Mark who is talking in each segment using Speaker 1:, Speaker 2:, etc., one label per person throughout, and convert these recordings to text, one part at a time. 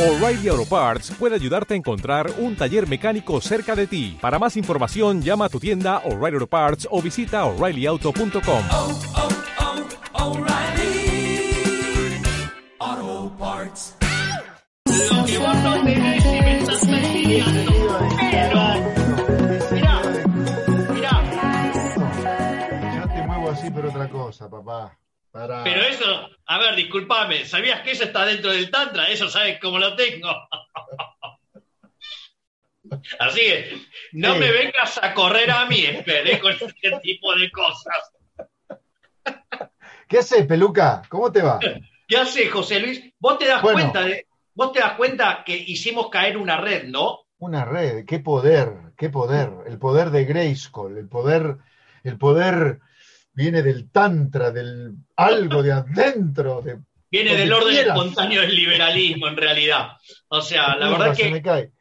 Speaker 1: O'Reilly Auto Parts puede ayudarte a encontrar un taller mecánico cerca de ti. Para más información, llama a tu tienda O'Reilly Auto Parts o visita oreillyauto.com.
Speaker 2: oh, oh, O'Reilly Auto Parts.
Speaker 3: Lo que vos no tenés y me estás envidiando. Pero, mirá, mirá.
Speaker 4: Yo te muevo así por otra cosa, papá. Para...
Speaker 3: Pero eso, a ver, discúlpame, ¿sabías que eso está dentro del Tantra? Eso sabes cómo lo tengo. Así que no
Speaker 4: Sí.
Speaker 3: me vengas a correr a mí, esperé con este tipo de cosas.
Speaker 4: ¿Qué haces, peluca? ¿Cómo te va?
Speaker 3: ¿Qué hace José Luis? Vos te das
Speaker 4: Bueno.
Speaker 3: cuenta de, vos te das cuenta que hicimos caer una red, ¿no?
Speaker 4: Una red, qué poder, qué poder. El poder de Grayskull, el poder, el poder viene del tantra, del algo de adentro. De,
Speaker 3: Viene del orden
Speaker 4: quieras.
Speaker 3: espontáneo del liberalismo, en realidad. O sea, la verdad
Speaker 4: se
Speaker 3: que
Speaker 4: me cae.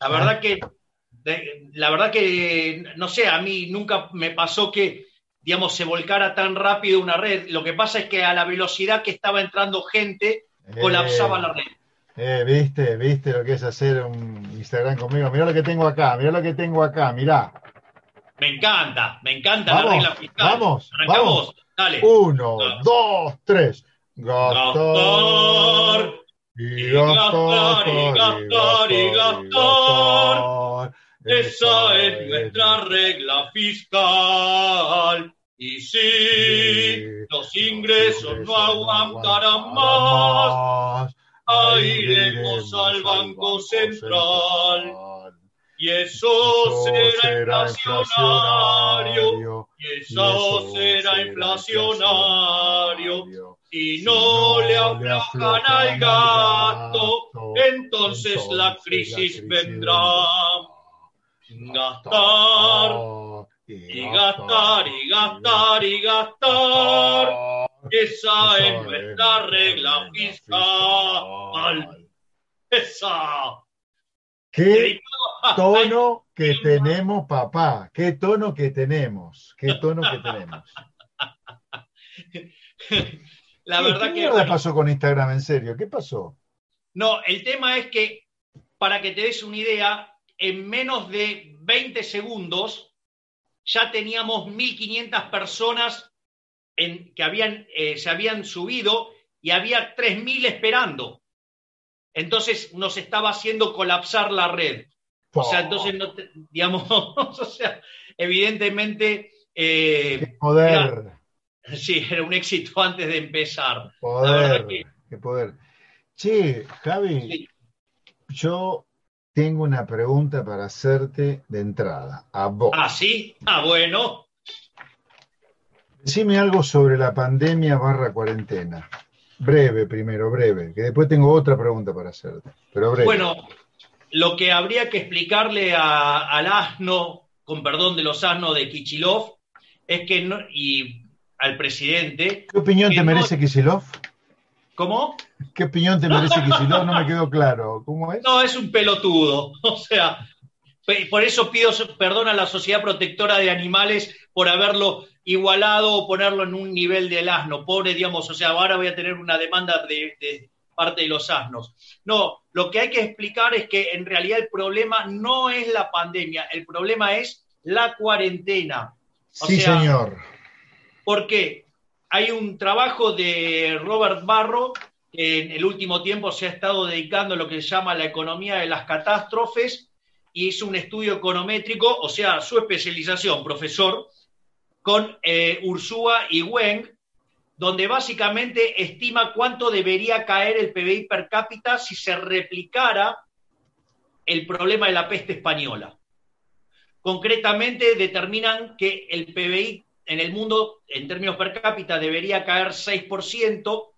Speaker 3: La verdad que, la verdad que, no sé, a mí nunca me pasó que, digamos, se volcara tan rápido una red. Lo que pasa es que a la velocidad que estaba entrando gente, colapsaba
Speaker 4: Eh,
Speaker 3: la red.
Speaker 4: Eh, viste, viste lo que es hacer un Instagram conmigo. Mirá lo que tengo acá, mirá lo que tengo acá, mirá.
Speaker 3: Me encanta, me encanta la
Speaker 4: Vamos,
Speaker 3: regla fiscal.
Speaker 4: vamos,
Speaker 3: Arrancamos,
Speaker 4: vamos.
Speaker 3: dale.
Speaker 4: Uno, dos, tres.
Speaker 3: Gastar.
Speaker 4: Y gastar,
Speaker 3: y gastar, y gastar. Esa es nuestra regla fiscal. Y si los ingresos no aguantarán más, ahí iremos al Banco Central. Y eso será inflacionario. Y eso será inflacionario. Si no le aflojan al gato, entonces la crisis vendrá. Gastar y gastar y gastar y gastar. Esa es nuestra regla fiscal. Esa.
Speaker 4: ¿Qué tono que tenemos, papá? ¿Qué tono que tenemos? ¿Qué tono que tenemos?
Speaker 3: La
Speaker 4: ¿Qué-
Speaker 3: verdad
Speaker 4: ¿Qué
Speaker 3: que.
Speaker 4: pasó con Instagram? En serio, ¿qué pasó?
Speaker 3: No, el tema es que, para que te des una idea, en menos de 20 segundos ya teníamos 1.500 personas en, que habían, eh, se habían subido y había 3.000 esperando. Entonces nos estaba haciendo colapsar la red. O sea, entonces, no te- digamos, o sea, evidentemente, eh,
Speaker 4: ¡Qué poder!
Speaker 3: sí, era un éxito antes de empezar.
Speaker 4: Poder,
Speaker 3: que-
Speaker 4: qué poder. Che, Javi,
Speaker 3: Sí.
Speaker 4: yo tengo una pregunta para hacerte de entrada, a vos.
Speaker 3: Ah, sí, ah, bueno.
Speaker 4: Decime algo sobre la pandemia barra cuarentena. Breve primero, breve, que después tengo otra pregunta para hacerte, pero breve.
Speaker 3: Bueno, lo que habría que explicarle a- al asno, con perdón de los asnos de Kichilov, es que no, y al presidente,
Speaker 4: ¿Qué opinión te
Speaker 3: no-
Speaker 4: merece Kisilov?
Speaker 3: ¿cómo?
Speaker 4: ¿Qué opinión te merece Kisilov? No me quedó claro. ¿Cómo es?
Speaker 3: No, es un pelotudo. O sea, por eso pido perdón a la Sociedad Protectora de Animales por haberlo igualado o ponerlo en un nivel del asno. Pobre, digamos, o sea, ahora voy a tener una demanda de, de parte de los asnos. No, lo que hay que explicar es que en realidad el problema no es la pandemia, el problema es la cuarentena. O
Speaker 4: sí,
Speaker 3: sea,
Speaker 4: señor.
Speaker 3: porque hay un trabajo de Robert Barro que en el último tiempo se ha estado dedicando a lo que se llama la economía de las catástrofes y hizo un estudio econométrico, o sea, su especialización, profesor, con eh, Ursúa y Weng, donde básicamente estima cuánto debería caer el PBI per cápita si se replicara el problema de la peste española. Concretamente determinan que el PBI en el mundo, en términos per cápita, debería caer 6%,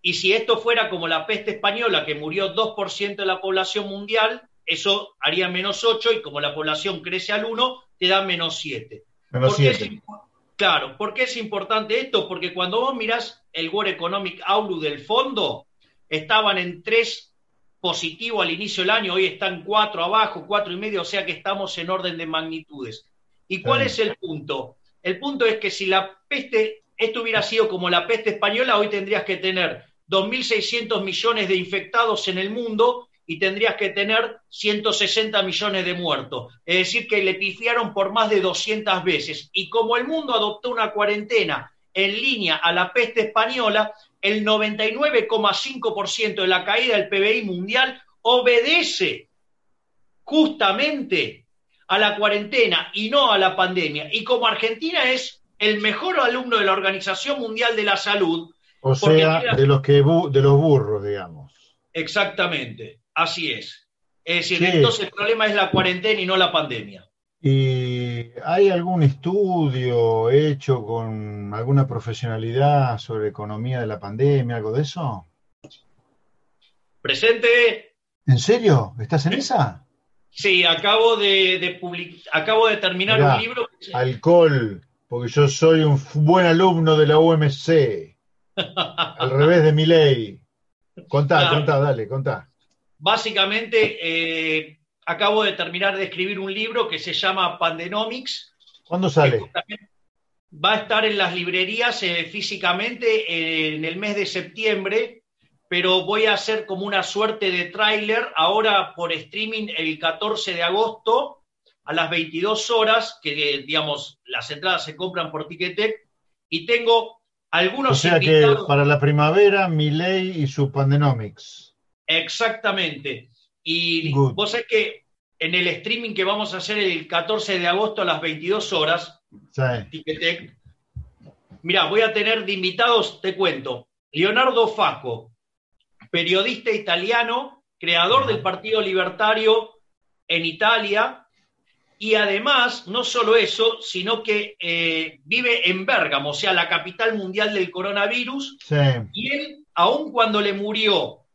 Speaker 3: y si esto fuera como la peste española, que murió 2% de la población mundial, eso haría menos 8, y como la población crece al 1, te da menos 7.
Speaker 4: Menos
Speaker 3: ¿Por qué es
Speaker 4: siete.
Speaker 3: impo- claro, ¿por qué es importante esto? Porque cuando vos mirás el World Economic Outlook del fondo, estaban en 3 positivo al inicio del año, hoy están 4 abajo, cuatro y medio, o sea que estamos en orden de magnitudes. ¿Y cuál es el punto? El punto es que si la peste, esto hubiera sido como la peste española, hoy tendrías que tener 2.600 millones de infectados en el mundo y tendrías que tener 160 millones de muertos. Es decir, que le pifiaron por más de 200 veces. Y como el mundo adoptó una cuarentena en línea a la peste española, el 99,5% de la caída del PBI mundial obedece justamente a la cuarentena y no a la pandemia. Y como Argentina es el mejor alumno de la Organización Mundial de la Salud.
Speaker 4: O sea, de los, que de los burros, digamos.
Speaker 3: Exactamente, así es. Es decir, entonces el problema es la cuarentena y no la pandemia.
Speaker 4: ¿Y hay algún estudio hecho con alguna profesionalidad sobre economía de la pandemia, algo de eso?
Speaker 3: Presente.
Speaker 4: ¿En serio? ¿Estás en esa?
Speaker 3: Sí, acabo de, de acabo de terminar un libro.
Speaker 4: Alcohol, porque yo soy un buen alumno de la UMC. al revés de mi ley. Contá, contá, dale, contá.
Speaker 3: Básicamente, eh, acabo de terminar de escribir un libro que se llama Pandenomics.
Speaker 4: ¿Cuándo sale?
Speaker 3: Va a estar en las librerías eh, físicamente en el mes de septiembre, pero voy a hacer como una suerte de tráiler ahora por streaming el 14 de agosto a las 22 horas, que digamos, las entradas se compran por Ticketek, y tengo algunos... O
Speaker 4: sea que para la primavera, mi ley y su Pandenomics.
Speaker 3: Exactamente. Y vos sabés que en el streaming que vamos a hacer el 14 de agosto a las 22 horas, Ticketek, mira, voy a tener de invitados, te cuento, Leonardo Faco, periodista italiano, creador del Partido Libertario en Italia, y además, no solo eso, sino que eh, vive en Bérgamo, o sea, la capital mundial del coronavirus. Y él, aun cuando le murió,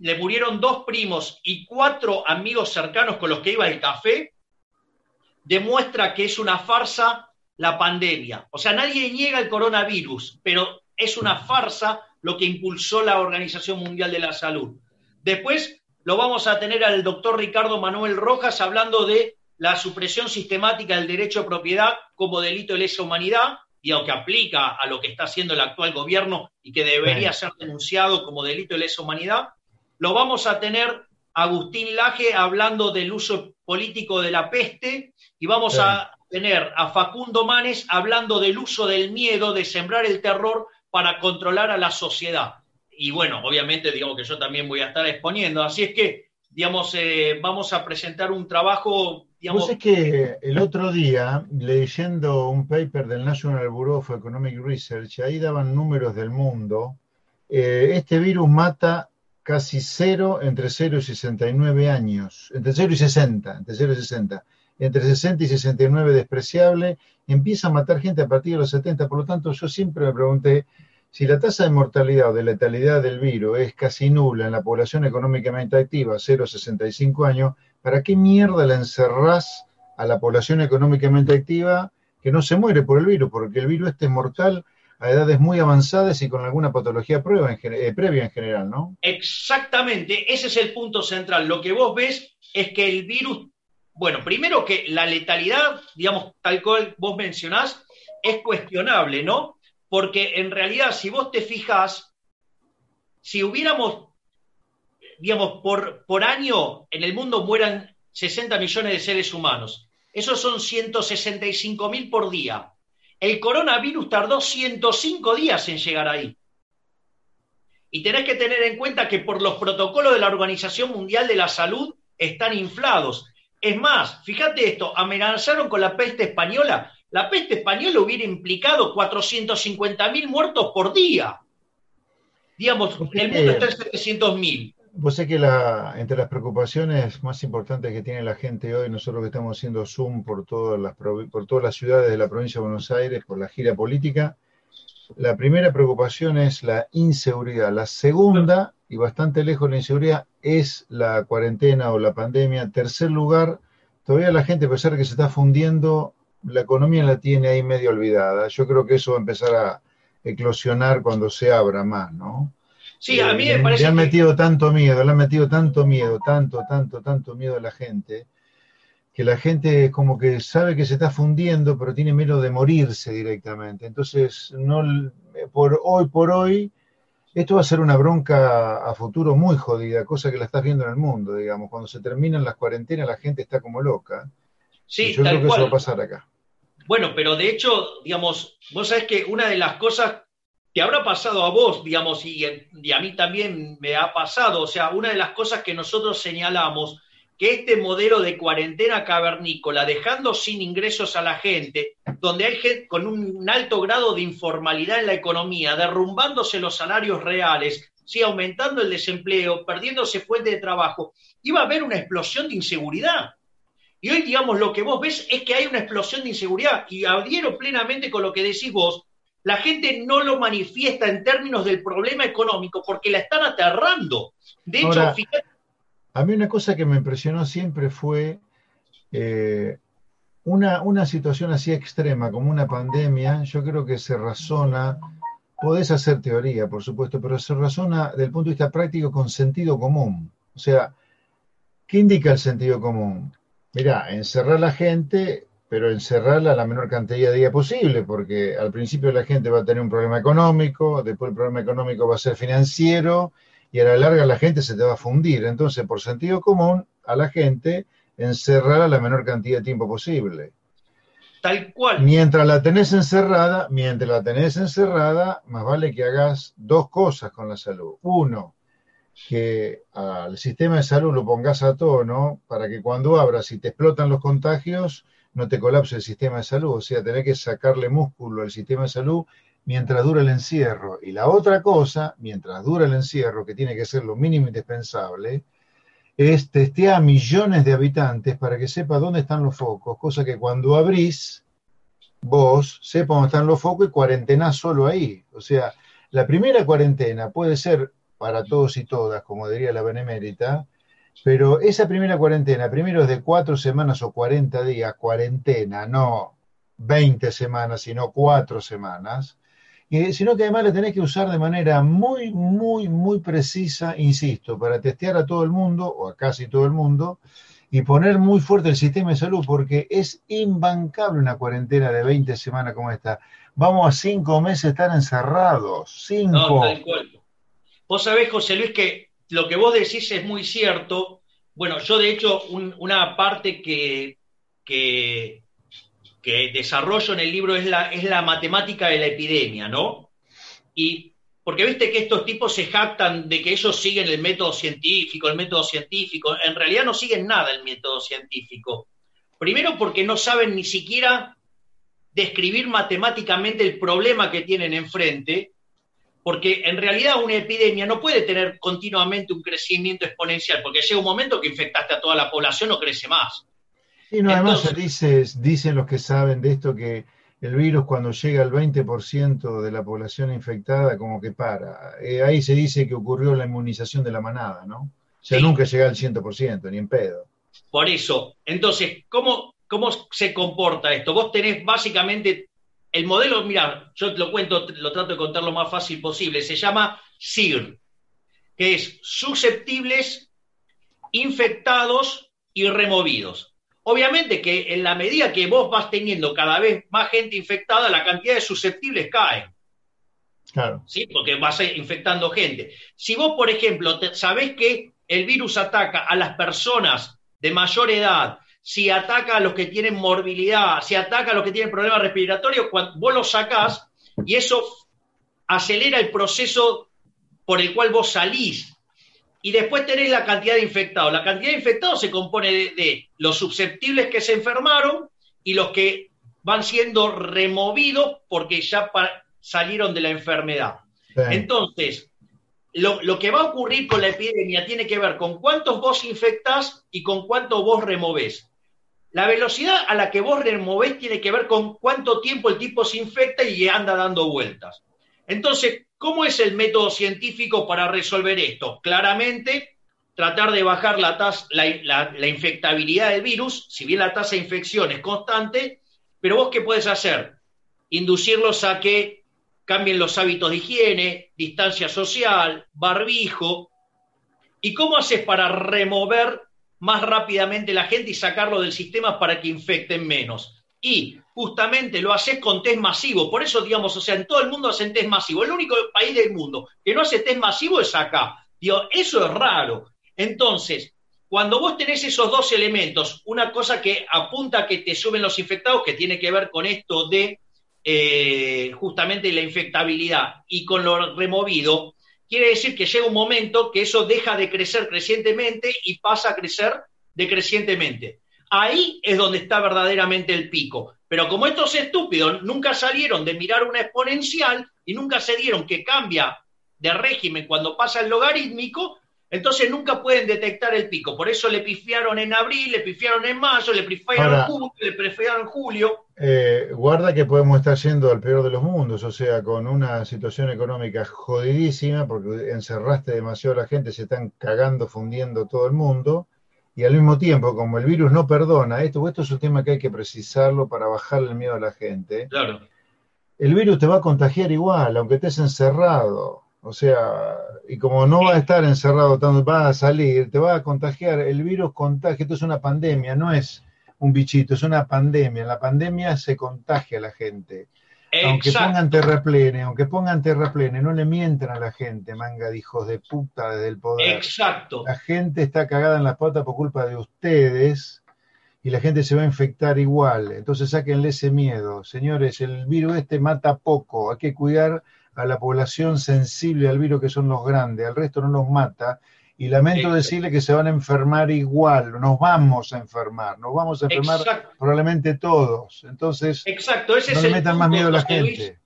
Speaker 3: le murieron dos primos y cuatro amigos cercanos con los que iba al café, demuestra que es una farsa la pandemia. O sea, nadie niega el coronavirus, pero es una farsa lo que impulsó la Organización Mundial de la Salud. Después lo vamos a tener al doctor Ricardo Manuel Rojas hablando de la supresión sistemática del derecho a propiedad como delito de lesa humanidad, y aunque aplica a lo que está haciendo el actual gobierno y que debería ser denunciado como delito de lesa humanidad. Lo vamos a tener Agustín Laje hablando del uso político de la peste y vamos a tener a Facundo Manes hablando del uso del miedo, de sembrar el terror para controlar a la sociedad. Y bueno, obviamente, digamos que yo también voy a estar exponiendo. Así es que, digamos, eh, vamos a presentar un trabajo
Speaker 4: Digamos, que el otro día, leyendo un paper del National Bureau of Economic Research, ahí daban números del mundo. Eh, este virus mata casi cero entre 0 y 69 años, entre 0 y 60, entre 0 y 60. Entre 60 y 69 despreciable, empieza a matar gente a partir de los 70. Por lo tanto, yo siempre me pregunté si la tasa de mortalidad o de letalidad del virus es casi nula en la población económicamente activa, 0,65 años, ¿para qué mierda le encerrás a la población económicamente activa que no se muere por el virus? Porque el virus este es mortal a edades muy avanzadas y con alguna patología prueba eh, previa en general, ¿no?
Speaker 3: Exactamente, ese es el punto central. Lo que vos ves es que el virus, bueno, primero que la letalidad, digamos, tal cual vos mencionás, es cuestionable, ¿no? Porque en realidad, si vos te fijas, si hubiéramos digamos, por, por año en el mundo mueran 60 millones de seres humanos. Esos son 165 mil por día. El coronavirus tardó 105 días en llegar ahí. Y tenés que tener en cuenta que por los protocolos de la Organización Mundial de la Salud están inflados. Es más, fíjate esto, amenazaron con la peste española. La peste española hubiera implicado 450 mil muertos por día. Digamos, el mundo está en 700 mil.
Speaker 4: Vos sé que la, entre las preocupaciones más importantes que tiene la gente hoy, nosotros que estamos haciendo Zoom por todas, las, por todas las ciudades de la provincia de Buenos Aires, por la gira política, la primera preocupación es la inseguridad. La segunda, y bastante lejos de la inseguridad, es la cuarentena o la pandemia. Tercer lugar, todavía la gente, a pesar de que se está fundiendo, la economía la tiene ahí medio olvidada. Yo creo que eso va a empezar a eclosionar cuando se abra más, ¿no?
Speaker 3: Sí, a mí me parece.
Speaker 4: Le han metido tanto miedo, le han metido tanto miedo, tanto, tanto, tanto miedo a la gente, que la gente como que sabe que se está fundiendo, pero tiene miedo de morirse directamente. Entonces, no, por hoy por hoy, esto va a ser una bronca a futuro muy jodida, cosa que la estás viendo en el mundo, digamos. Cuando se terminan las cuarentenas, la gente está como loca.
Speaker 3: Sí,
Speaker 4: Y yo
Speaker 3: tal
Speaker 4: creo que
Speaker 3: cual.
Speaker 4: eso va a pasar acá.
Speaker 3: Bueno, pero de hecho, digamos, vos sabés que una de las cosas que habrá pasado a vos, digamos, y, y a mí también me ha pasado, o sea, una de las cosas que nosotros señalamos, que este modelo de cuarentena cavernícola, dejando sin ingresos a la gente, donde hay gente con un alto grado de informalidad en la economía, derrumbándose los salarios reales, sí, aumentando el desempleo, perdiéndose fuente de trabajo, iba a haber una explosión de inseguridad. Y hoy, digamos, lo que vos ves es que hay una explosión de inseguridad y adhiero plenamente con lo que decís vos. La gente no lo manifiesta en términos del problema económico porque la están aterrando. De hecho, fíjate,
Speaker 4: A mí una cosa que me impresionó siempre fue eh, una, una situación así extrema como una pandemia. Yo creo que se razona, podés hacer teoría, por supuesto, pero se razona desde el punto de vista práctico con sentido común. O sea, ¿qué indica el sentido común? Mirá, encerrar a la gente, pero encerrarla la menor cantidad de días posible, porque al principio la gente va a tener un problema económico, después el problema económico va a ser financiero, y a la larga la gente se te va a fundir. Entonces, por sentido común, a la gente encerrarla la menor cantidad de tiempo posible.
Speaker 3: tal cual.
Speaker 4: Mientras la tenés encerrada, mientras la tenés encerrada, más vale que hagas dos cosas con la salud. Uno, que al sistema de salud lo pongas a tono para que cuando abras y te explotan los contagios, no te colapse el sistema de salud. O sea, tenés que sacarle músculo al sistema de salud mientras dura el encierro. Y la otra cosa, mientras dura el encierro, que tiene que ser lo mínimo indispensable, es testear a millones de habitantes para que sepa dónde están los focos, cosa que cuando abrís, vos sepa dónde están los focos y cuarentenás solo ahí. O sea, la primera cuarentena puede ser para todos y todas, como diría la Benemérita, pero esa primera cuarentena, primero es de cuatro semanas o 40 días, cuarentena, no 20 semanas, sino cuatro semanas, y, sino que además la tenés que usar de manera muy, muy, muy precisa, insisto, para testear a todo el mundo, o a casi todo el mundo, y poner muy fuerte el sistema de salud, porque es imbancable una cuarentena de 20 semanas como esta. Vamos a cinco meses estar encerrados, cinco.
Speaker 3: No. Vos sabés, José Luis, que lo que vos decís es muy cierto. Bueno, yo de hecho un- una parte que, que, que desarrollo en el libro es la, es la matemática de la epidemia, ¿no? Y porque viste que estos tipos se jactan de que ellos siguen el método científico, el método científico. En realidad no siguen nada el método científico. Primero porque no saben ni siquiera describir matemáticamente el problema que tienen enfrente, porque en realidad una epidemia no puede tener continuamente un crecimiento exponencial, porque llega un momento que infectaste a toda la población, no crece más.
Speaker 4: Y no, además
Speaker 3: Entonces-
Speaker 4: se dice, dicen los que saben de esto que el virus cuando llega al 20% de la población infectada como que para. Eh, ahí se dice que ocurrió la inmunización de la manada, ¿no? O sea,
Speaker 3: Sí.
Speaker 4: nunca llega al 100%, ni en pedo.
Speaker 3: Por eso, entonces, ¿cómo, ¿cómo se comporta esto? Vos tenés básicamente el modelo, mira, yo te lo cuento, lo trato de contar lo más fácil posible, se llama SIR, que es susceptibles, infectados y removidos. Obviamente que en la medida que vos vas teniendo cada vez más gente infectada, la cantidad de susceptibles cae.
Speaker 4: Claro.
Speaker 3: ¿sí? Porque vas eh, infectando gente. Si vos, por ejemplo, te- sabés que el virus ataca a las personas de mayor edad, si ataca a los que tienen morbilidad, si ataca a los que tienen problemas respiratorios, cuando vos lo sacás y eso acelera el proceso por el cual vos salís. Y después tenés la cantidad de infectados. La cantidad de infectados se compone de, de los susceptibles que se enfermaron y los que van siendo removidos porque ya salieron de la enfermedad.
Speaker 4: Sí.
Speaker 3: Entonces, lo, lo que va a ocurrir con la epidemia tiene que ver con cuántos vos infectás y con cuánto vos removés. La velocidad a la que vos removés tiene que ver con cuánto tiempo el tipo se infecta y anda dando vueltas. Entonces, ¿cómo es el método científico para resolver esto? Claramente, tratar de bajar la, tasa, la, infectabilidad del virus, si bien la tasa de infección es constante, pero vos qué puedes hacer? Inducirlos a que cambien los hábitos de higiene, distancia social, barbijo. ¿Y cómo haces para remover más rápidamente la gente y sacarlo del sistema para que infecten menos? Y justamente lo haces con test masivo. Por eso, digamos, o sea, en todo el mundo hacen test masivo. El único país del mundo que no hace test masivo es acá. Digo, eso es raro. Entonces, cuando vos tenés esos dos elementos, una cosa que apunta a que te suben los infectados, que tiene que ver con esto de eh, justamente la infectabilidad y con lo removido, quiere decir que llega un momento que eso deja de crecer crecientemente y pasa a crecer decrecientemente. Ahí es donde está verdaderamente el pico. Pero como estos estúpidos nunca salieron de mirar una exponencial y nunca se dieron que cambia de régimen cuando pasa el logarítmico, entonces nunca pueden detectar el pico. Por eso le pifiaron en abril, le pifiaron en mayo, le pifiaron en junio, le pifiaron en julio.
Speaker 4: Eh, guarda que podemos estar yendo al peor de los mundos, o sea, con una situación económica jodidísima, porque encerraste demasiado a la gente, se están cagando, fundiendo todo el mundo, y al mismo tiempo, como el virus no perdona, esto, esto es un tema que hay que precisarlo para bajar el miedo a la gente.
Speaker 3: Claro.
Speaker 4: El virus te va a contagiar igual, aunque estés encerrado. O sea, y como no va a estar encerrado tanto, va a salir, te va a contagiar. El virus contagia, esto es una pandemia, no es un bichito, es una pandemia. En la pandemia se contagia a la gente. Aunque pongan terraplene, aunque pongan terraplene, no le mientan a la gente, manga de hijos de puta desde el poder.
Speaker 3: Exacto.
Speaker 4: La gente está cagada en las patas por culpa de ustedes y la gente se va a infectar igual. Entonces sáquenle ese miedo. Señores, el virus este mata poco, hay que cuidar a la población sensible al virus que son los grandes, al resto no los mata. Y lamento decirle que se van a enfermar igual, nos vamos a enfermar, nos vamos a enfermar probablemente todos. Entonces,
Speaker 3: Exacto. Ese
Speaker 4: no
Speaker 3: es
Speaker 4: le
Speaker 3: el
Speaker 4: metan más miedo a la
Speaker 3: Luis.
Speaker 4: gente.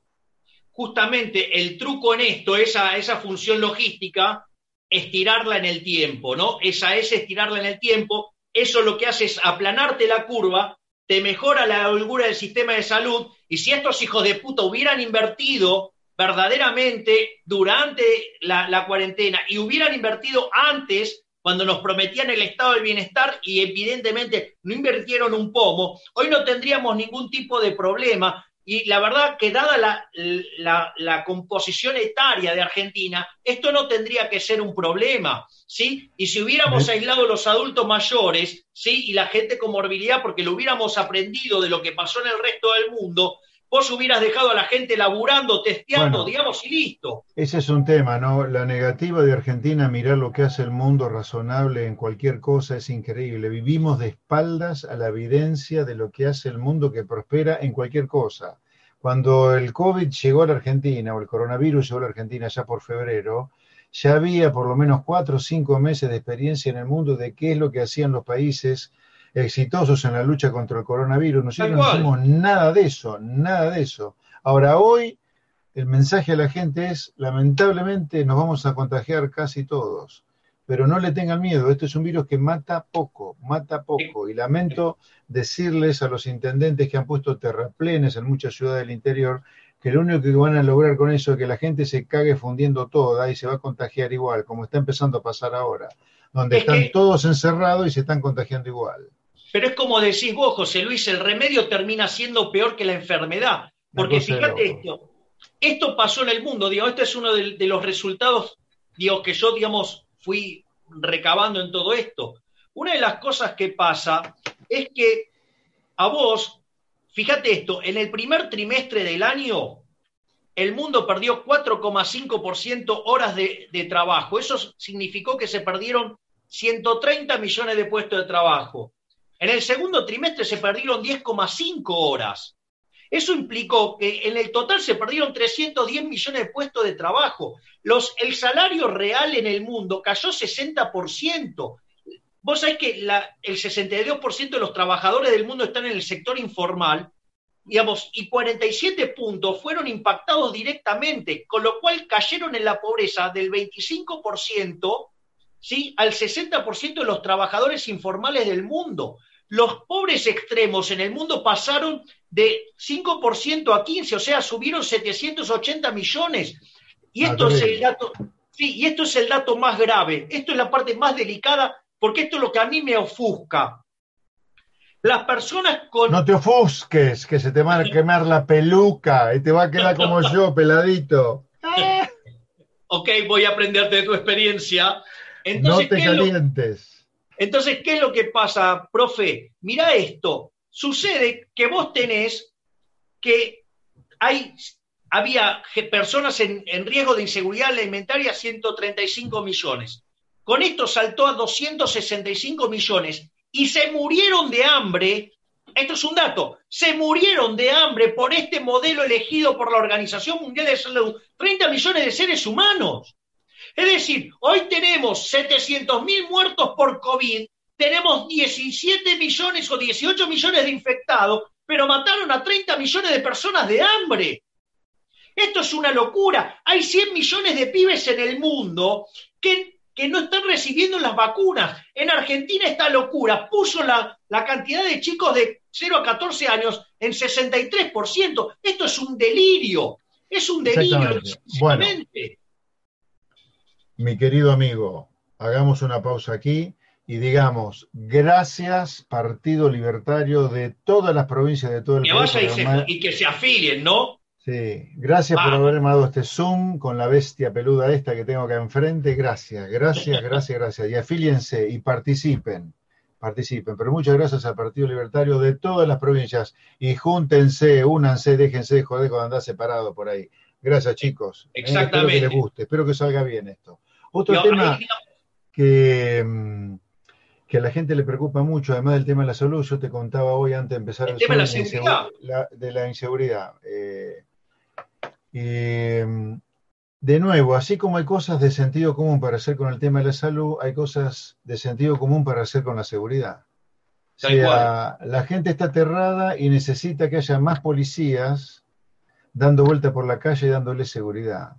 Speaker 3: Justamente el truco en esto, esa, esa función logística, estirarla en el tiempo, ¿no? Esa es estirarla en el tiempo. Eso lo que hace es aplanarte la curva, te mejora la holgura del sistema de salud. Y si estos hijos de puta hubieran invertido verdaderamente durante la, la cuarentena y hubieran invertido antes, cuando nos prometían el estado del bienestar y evidentemente no invirtieron un pomo, hoy no tendríamos ningún tipo de problema. Y la verdad que dada la, la- la composición etaria de Argentina, esto no tendría que ser un problema, ¿sí? Y si hubiéramos aislado los adultos mayores, ¿sí? Y la gente con morbilidad, porque lo hubiéramos aprendido de lo que pasó en el resto del mundo, vos hubieras dejado a la gente laburando, testeando,
Speaker 4: Bueno.
Speaker 3: digamos, y listo.
Speaker 4: Ese es un tema, ¿no? La negativa de Argentina a mirar lo que hace el mundo razonable en cualquier cosa es increíble. Vivimos de espaldas a la evidencia de lo que hace el mundo que prospera en cualquier cosa. Cuando el COVID llegó a la Argentina, o el coronavirus llegó a la Argentina ya por febrero, ya había por lo menos cuatro o cinco meses de experiencia en el mundo de qué es lo que hacían los países exitosos en la lucha contra el coronavirus. Nosotros no hicimos nada de eso, nada de eso. Ahora, hoy el mensaje a la gente es, lamentablemente nos vamos a contagiar casi todos, pero no le tengan miedo, esto es un virus que mata poco, mata poco, y lamento decirles a los intendentes que han puesto terraplenes en muchas ciudades del interior, que lo único que van a lograr con eso es que la gente se cague fundiendo toda y se va a contagiar igual, como está empezando a pasar ahora, donde
Speaker 3: Es
Speaker 4: están
Speaker 3: que-
Speaker 4: todos encerrados y se están contagiando igual.
Speaker 3: Pero es como decís vos, José Luis, el remedio termina siendo peor que la enfermedad. Porque fíjate esto, esto pasó en el mundo, digo, este es uno de, de los resultados, digo, que yo, digamos, fui recabando en todo esto. Una de las cosas que pasa es que a vos, fíjate esto, en el primer trimestre del año, el mundo perdió 4,5% horas de, de trabajo. Eso significó que se perdieron 130 millones de puestos de trabajo. En el segundo trimestre se perdieron 10,5 horas. Eso implicó que en el total se perdieron 310 millones de puestos de trabajo. El salario real en el mundo cayó 60%. Vos sabés que el 62% de los trabajadores del mundo están en el sector informal, digamos, y 47 puntos fueron impactados directamente, con lo cual cayeron en la pobreza del 25%, ¿sí? al 60% de los trabajadores informales del mundo. Los pobres extremos en el mundo pasaron de 5% a 15%, o sea, subieron 780 millones. Y
Speaker 4: Ah,
Speaker 3: esto es el dato, sí, y esto es el dato más grave. Esto es la parte más delicada, porque esto es lo que a mí me ofusca. Las personas con
Speaker 4: No te ofusques, que se te va a quemar la peluca y te va a quedar como yo, peladito.
Speaker 3: ok, voy a aprenderte de tu experiencia.
Speaker 4: No
Speaker 3: Entonces,
Speaker 4: te
Speaker 3: ¿qué es lo-
Speaker 4: calientes.
Speaker 3: entonces, ¿qué es lo que pasa, profe? Mira esto. sucede que vos tenés que hay, había personas en, en riesgo de inseguridad alimentaria 135 millones. Con esto saltó a 265 millones y se murieron de hambre. Esto es un dato. Se murieron de hambre por este modelo elegido por la Organización Mundial de Salud. 30 millones de seres humanos. Es decir, hoy tenemos 700 mil muertos por COVID, tenemos 17 millones o 18 millones de infectados, pero mataron a 30 millones de personas de hambre. Esto es una locura. Hay 100 millones de pibes en el mundo que, que no están recibiendo las vacunas. En Argentina esta locura puso la, la cantidad de chicos de 0 a 14 años en 63%. Esto es un delirio. Es un delirio.
Speaker 4: Bueno, mi querido amigo, hagamos una pausa aquí y digamos gracias Partido Libertario de todas las provincias de todo el
Speaker 3: que
Speaker 4: país.
Speaker 3: Vaya y, se, y, que se afilien, ¿no?
Speaker 4: Sí, gracias por haber armado este Zoom con la bestia peluda esta que tengo acá enfrente. Gracias, gracias, gracias, gracias. Y afíliense y participen, participen. Pero muchas gracias al Partido Libertario de todas las provincias y júntense, únanse, déjense de joder cuando andás separado por ahí. Gracias, chicos.
Speaker 3: Exactamente.
Speaker 4: Eh, espero que les guste, espero que salga bien esto. Otro tema que, mm, que, a la gente le preocupa mucho, además del tema de la salud, yo te contaba hoy antes de empezar
Speaker 3: el, el tema de la, seguridad.
Speaker 4: La, de la inseguridad. Eh, mm, de nuevo, así como hay cosas de sentido común para hacer con el tema de la salud, hay cosas de sentido común para hacer con la seguridad. O sea, la gente está aterrada y necesita que haya más policías dando vuelta por la calle y dándole seguridad.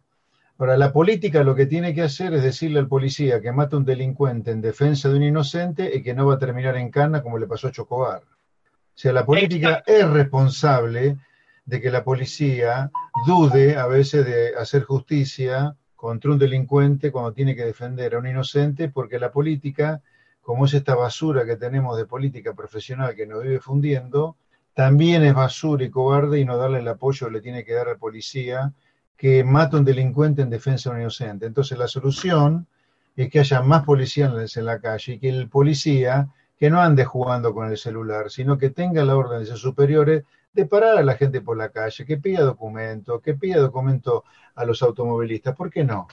Speaker 4: Ahora, la política lo que tiene que hacer es decirle al policía que mata a un delincuente en defensa de un inocente y que no va a terminar en cana como le pasó a Chocobar. O sea, la política Exacto. es responsable de que la policía dude a veces de hacer justicia contra un delincuente cuando tiene que defender a un inocente, porque la política, como es esta basura que tenemos de política profesional que nos vive fundiendo, también es basura y cobarde y no darle el apoyo que le tiene que dar al policía que mata a un delincuente en defensa de un inocente. Entonces la solución es que haya más policías en la calle y que el policía que no ande jugando con el celular, sino que tenga la orden de sus superiores de parar a la gente por la calle, que pida documento, que pida documento a los automovilistas. ¿Por qué no?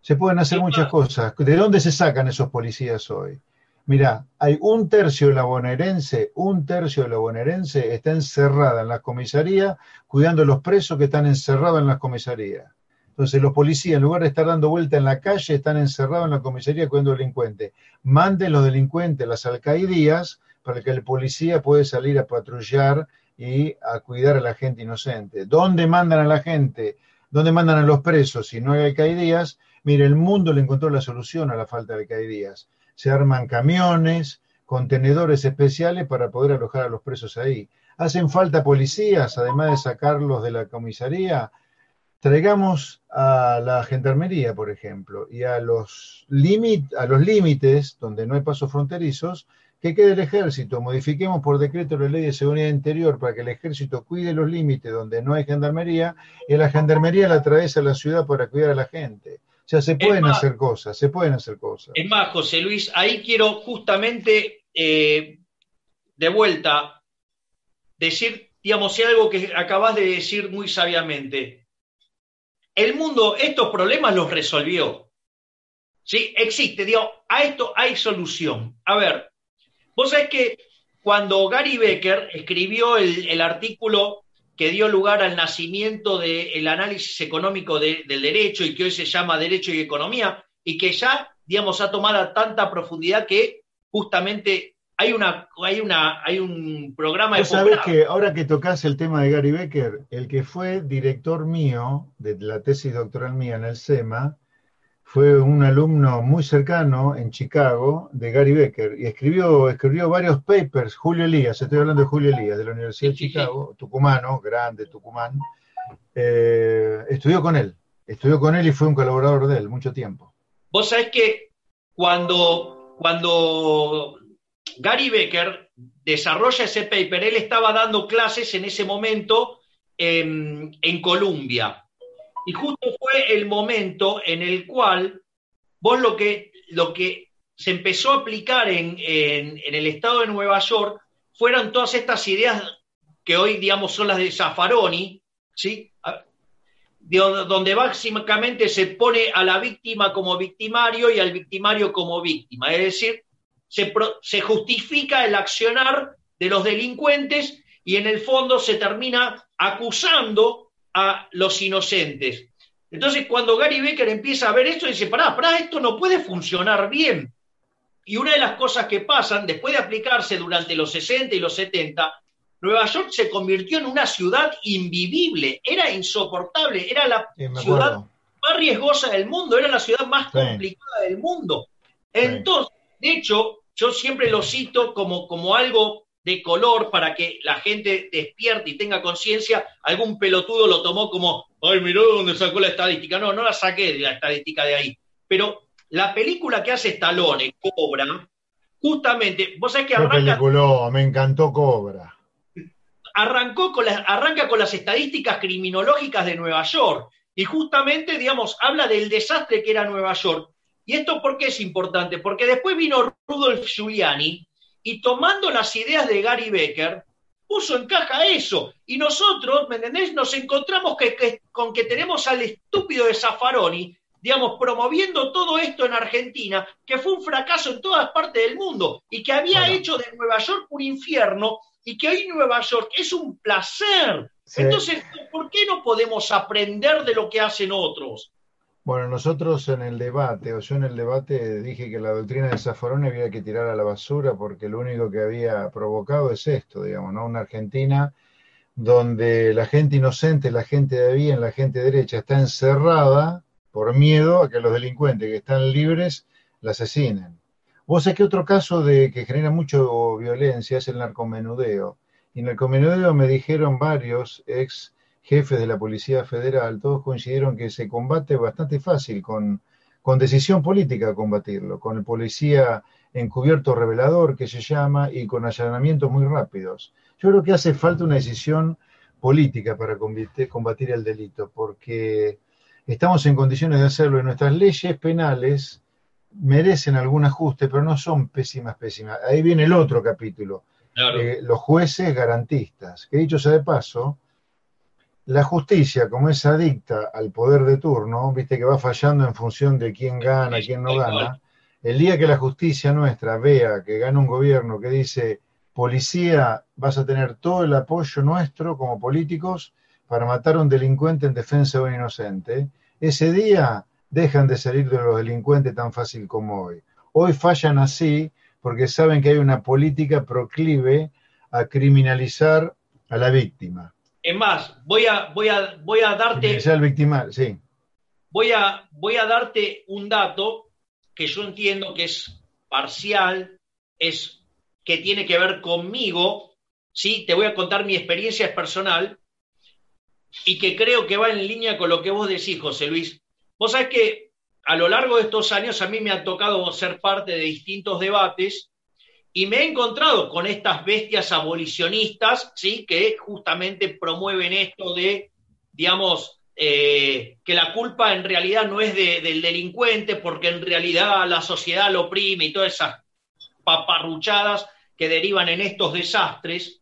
Speaker 4: Se pueden hacer muchas cosas. ¿De dónde se sacan esos policías hoy? Mira, hay un tercio de la bonaerense, un tercio de la bonaerense está encerrada en las comisarías cuidando a los presos que están encerrados en las comisarías. Entonces los policías, en lugar de estar dando vuelta en la calle, están encerrados en la comisaría cuidando delincuentes. Manden los delincuentes las alcaidías para que el policía pueda salir a patrullar y a cuidar a la gente inocente. ¿Dónde mandan a la gente? ¿Dónde mandan a los presos? Si no hay alcaidías, mire, el mundo le encontró la solución a la falta de alcaidías se arman camiones, contenedores especiales para poder alojar a los presos ahí. ¿Hacen falta policías, además de sacarlos de la comisaría? Traigamos a la gendarmería, por ejemplo, y a los, a los límites, donde no hay pasos fronterizos, que quede el ejército. Modifiquemos por decreto la ley de seguridad interior para que el ejército cuide los límites donde no hay gendarmería y la gendarmería la traes a la ciudad para cuidar a la gente. O sea, se pueden más, hacer cosas, se pueden hacer cosas.
Speaker 3: Es más, José Luis, ahí quiero justamente eh, de vuelta decir, digamos, algo que acabas de decir muy sabiamente. El mundo estos problemas los resolvió. ¿Sí? Existe, digo, a esto hay solución. A ver, vos sabés que cuando Gary Becker escribió el, el artículo que dio lugar al nacimiento del análisis económico de, del derecho y que hoy se llama Derecho y Economía, y que ya, digamos, ha tomado tanta profundidad que justamente hay una hay una hay un programa
Speaker 4: de sabes que ahora que tocas el tema de Gary Becker, el que fue director mío de la tesis doctoral mía en el SEMA fue un alumno muy cercano en Chicago de Gary Becker y escribió, escribió varios papers, Julio Elías, estoy hablando de Julio Elías, de la Universidad de Chicago, tucumano, grande Tucumán, eh, estudió con él, estudió con él y fue un colaborador de él mucho tiempo.
Speaker 3: Vos sabés que cuando, cuando Gary Becker desarrolla ese paper, él estaba dando clases en ese momento en, en Columbia y justo fue el momento en el cual vos lo que, lo que se empezó a aplicar en, en, el estado de Nueva York fueran todas estas ideas que hoy, digamos, son las de Zaffaroni, ¿sí? De donde básicamente se pone a la víctima como victimario y al victimario como víctima. Es decir, se, se justifica el accionar de los delincuentes y en el fondo se termina acusando a los inocentes. Entonces, cuando Gary Becker empieza a ver esto, dice, pará, pará, esto no puede funcionar bien. Y una de las cosas que pasan, después de aplicarse durante los 60 y los 70, Nueva York se convirtió en una ciudad invivible, era insoportable, era la ciudad más riesgosa del mundo, era la ciudad más complicada del mundo. Entonces, de hecho, yo siempre lo cito como, como algo de color para que la gente despierte y tenga conciencia, algún pelotudo lo tomó como, ay, miró dónde sacó la estadística. No, no la saqué de la estadística de ahí. Pero la película que hace Stallone, Cobra, justamente, vos sabés que
Speaker 4: arranca... me encantó Cobra
Speaker 3: arrancó con arranca con las estadísticas criminológicas de Nueva York y justamente, digamos, habla del desastre que era Nueva York. ¿Y esto por qué es importante? Porque después vino Rudolf Giuliani y tomando las ideas de Gary Becker, puso en caja eso. Y nosotros, ¿me entendés? Nos encontramos con que tenemos al estúpido de Zaffaroni, digamos, promoviendo todo esto en Argentina, que fue un fracaso en todas partes del mundo y que había hecho de Nueva York un infierno y que hoy Nueva York es un placer. Entonces, ¿por qué no podemos aprender de lo que hacen otros?
Speaker 4: Bueno, nosotros en el debate, o yo en el debate dije que la doctrina de Zaffaroni había que tirar a la basura porque lo único que había provocado es esto, digamos, ¿no? Una Argentina donde la gente inocente, la gente de bien, la gente derecha está encerrada por miedo a que los delincuentes que están libres la asesinen. Vos sabés que otro caso de que genera mucho violencia es el narcomenudeo. Y en el narcomenudeo me dijeron varios ex jefes de la Policía Federal, todos coincidieron que se combate bastante fácil, con, con decisión política combatirlo, con el policía encubierto revelador que se llama y con allanamientos muy rápidos. Yo creo que hace falta una decisión política para combatir el delito, porque estamos en condiciones de hacerlo en nuestras leyes penales merecen algún ajuste, pero no son pésimas, pésimas. Ahí viene el otro capítulo. Eh, los jueces garantistas, que dicho sea de paso, la justicia, como es adicta al poder de turno, viste que va fallando en función de quién gana, quién no gana, el día que la justicia nuestra vea que gana un gobierno que dice, policía, vas a tener todo el apoyo nuestro como políticos para matar a un delincuente en defensa de un inocente, ese día dejan de salir de los delincuentes tan fácil como hoy. Hoy fallan así porque saben que hay una política proclive a criminalizar a la víctima.
Speaker 3: Es más, voy a, voy a, voy a darte.
Speaker 4: El sí.
Speaker 3: Voy a, voy a darte un dato que yo entiendo que es parcial, es que tiene que ver conmigo, ¿sí? Te voy a contar mi experiencia personal y que creo que va en línea con lo que vos decís, José Luis. Vos sabés que a lo largo de estos años a mí me ha tocado ser parte de distintos debates y me he encontrado con estas bestias abolicionistas, ¿sí? Que justamente promueven esto de, digamos, eh, que la culpa en realidad no es del delincuente, porque en realidad la sociedad lo oprime y todas esas paparruchadas que derivan en estos desastres.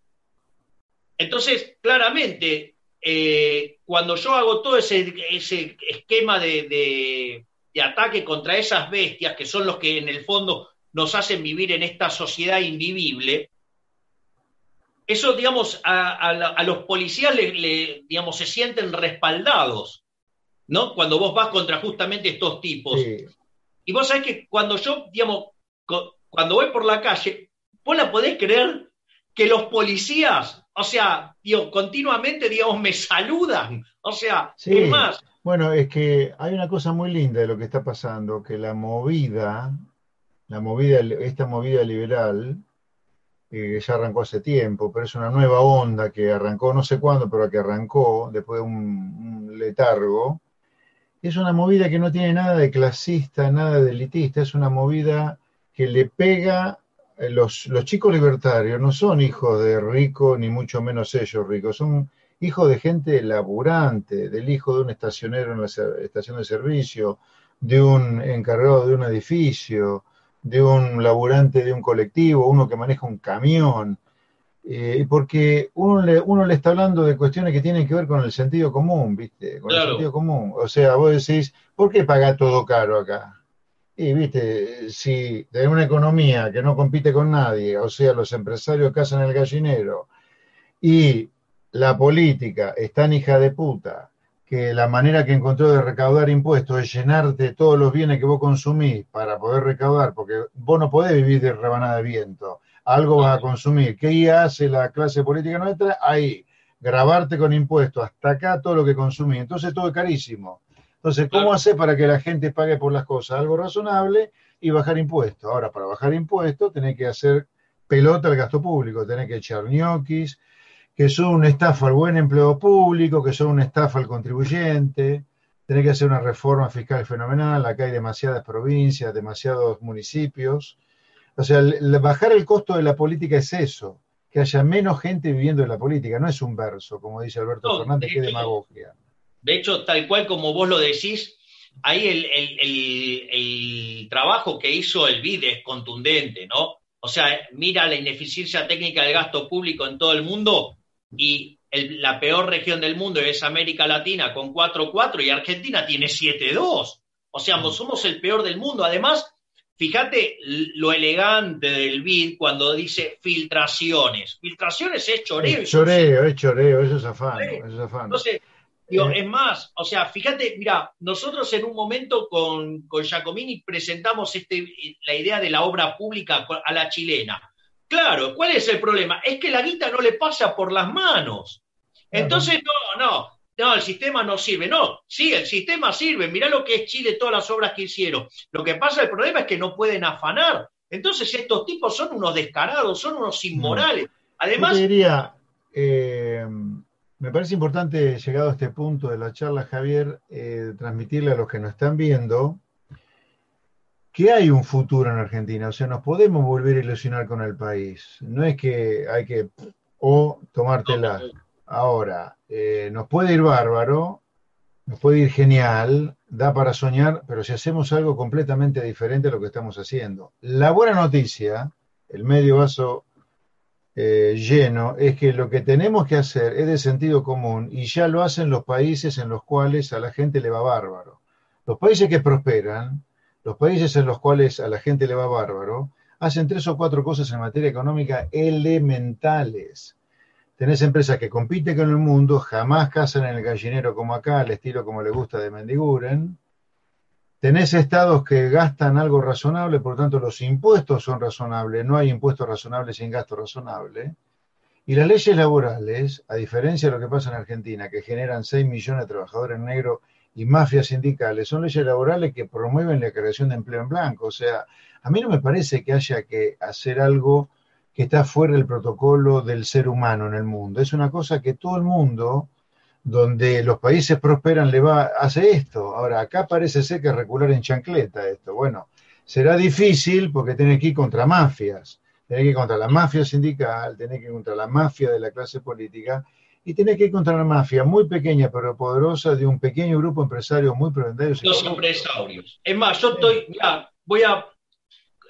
Speaker 3: Entonces, claramente, eh, cuando yo hago todo ese, ese esquema de, ataque contra esas bestias, que son los que en el fondo nos hacen vivir en esta sociedad invivible, eso, digamos, a, los policías le, digamos, se sienten respaldados, ¿no? Cuando vos vas contra justamente estos tipos. Y vos sabés que cuando yo, digamos, cuando voy por la calle, vos la podés creer que los policías o sea, digo, continuamente, digamos, me saludan. O sea, ¿qué más?
Speaker 4: Bueno, es que hay una cosa muy linda de lo que está pasando, que la movida, la movida, esta movida liberal, que ya arrancó hace tiempo, pero es una nueva onda que arrancó, no sé cuándo, pero que arrancó después de un letargo, es una movida que no tiene nada de clasista, nada de elitista, es una movida que le pega eh, los, chicos libertarios no son hijos de ricos, ni mucho menos ellos ricos, son hijos de gente laburante, del hijo de un estacionero en la estación de servicio, de un encargado de un edificio, de un laburante de un colectivo, uno que maneja un camión. Eh, porque uno le, uno le está hablando de cuestiones que tienen que ver con el sentido común, ¿viste? Con el sentido común. O sea, vos decís, ¿por qué paga todo caro acá? Y, ¿viste? Si tenés una economía que no compite con nadie, o sea, los empresarios cazan el gallinero, y la política es tan hija de puta que la manera que encontró de recaudar impuestos es llenarte todos los bienes que vos consumís para poder recaudar, porque vos no podés vivir de rebanada de viento, algo vas a consumir. ¿Qué hace la clase política nuestra? Ahí, grabarte con impuestos, hasta acá todo lo que consumís. Entonces todo es carísimo. Entonces, ¿cómo
Speaker 3: Claro.
Speaker 4: hacer para que la gente pague por las cosas? Algo razonable y bajar impuestos. Ahora, para bajar impuestos tenés que hacer pelota al gasto público, tenés que echar ñoquis, que son una estafa al buen empleo público, que son una estafa al contribuyente, tenés que hacer una reforma fiscal fenomenal, acá hay demasiadas provincias, demasiados municipios. O sea, el- bajar el costo de la política es eso, que haya menos gente viviendo de la política, no es un verso, como dice Alberto
Speaker 3: No,
Speaker 4: Fernández,
Speaker 3: hecho-
Speaker 4: demagogia.
Speaker 3: De hecho, tal cual como vos lo decís, ahí el, el- el- el trabajo que hizo el BID es contundente, ¿no? O sea, mira la ineficiencia técnica del gasto público en todo el mundo y el- la peor región del mundo es América Latina con 4-4 y Argentina tiene 7-2. O sea,
Speaker 4: Mm.
Speaker 3: somos el peor del mundo. Además, fíjate lo elegante del BID cuando dice filtraciones. Filtraciones es choreo.
Speaker 4: Es choreo, es choreo, eso es eso es afano.
Speaker 3: entonces, digo,
Speaker 4: Eh.
Speaker 3: es más, o sea, fíjate, mira, nosotros en un momento con, con Giacomini presentamos este, la idea de la obra pública a la chilena. Claro, ¿cuál es el problema? Es que la guita no le pasa por las manos. Entonces, no, no, no, el sistema no sirve. No, sí, el sistema sirve. Mirá lo que es Chile, todas las obras que hicieron. Lo que pasa, el problema es que no pueden afanar. Entonces, estos tipos son unos descarados, son unos inmorales. Además,
Speaker 4: Yo diría, eh, me parece importante, llegado a este punto de la charla, Javier, eh, transmitirle a los que nos están viendo que hay un futuro en Argentina. O sea, nos podemos volver a ilusionar con el país. No es que hay que o tomártela. Ahora, eh, nos puede ir bárbaro, nos puede ir genial, da para soñar, pero si hacemos algo completamente diferente a lo que estamos haciendo. La buena noticia, el medio vaso eh, lleno, es que lo que tenemos que hacer es de sentido común y ya lo hacen los países en los cuales a la gente le va bárbaro. Los países que prosperan, los países en los cuales a la gente le va bárbaro, hacen tres o cuatro cosas en materia económica elementales. Tenés empresas que compiten con el mundo, jamás cazan en el gallinero como acá, al estilo como le gusta de Mendiguren. Tenés estados que gastan algo razonable, por lo tanto los impuestos son razonables, no hay impuestos razonables sin gasto razonable. Y las leyes laborales, a diferencia de lo que pasa en Argentina, que generan 6 millones de trabajadores negros y mafias sindicales, son leyes laborales que promueven la creación de empleo en blanco. O sea, a mí no me parece que haya que hacer algo que está fuera del protocolo del ser humano en el mundo. Es una cosa que todo el mundo, donde los países prosperan, le va, hace esto. Ahora, acá parece ser que es recular en chancleta esto. Bueno, será difícil porque tenés que ir contra mafias, tenés que ir contra la mafia sindical, tenés que ir contra la mafia de la clase política y tenés que ir contra la mafia muy pequeña pero poderosa de un pequeño grupo empresario muy provendarios. y
Speaker 3: los empresarios. Es más, yo estoy, mira, voy a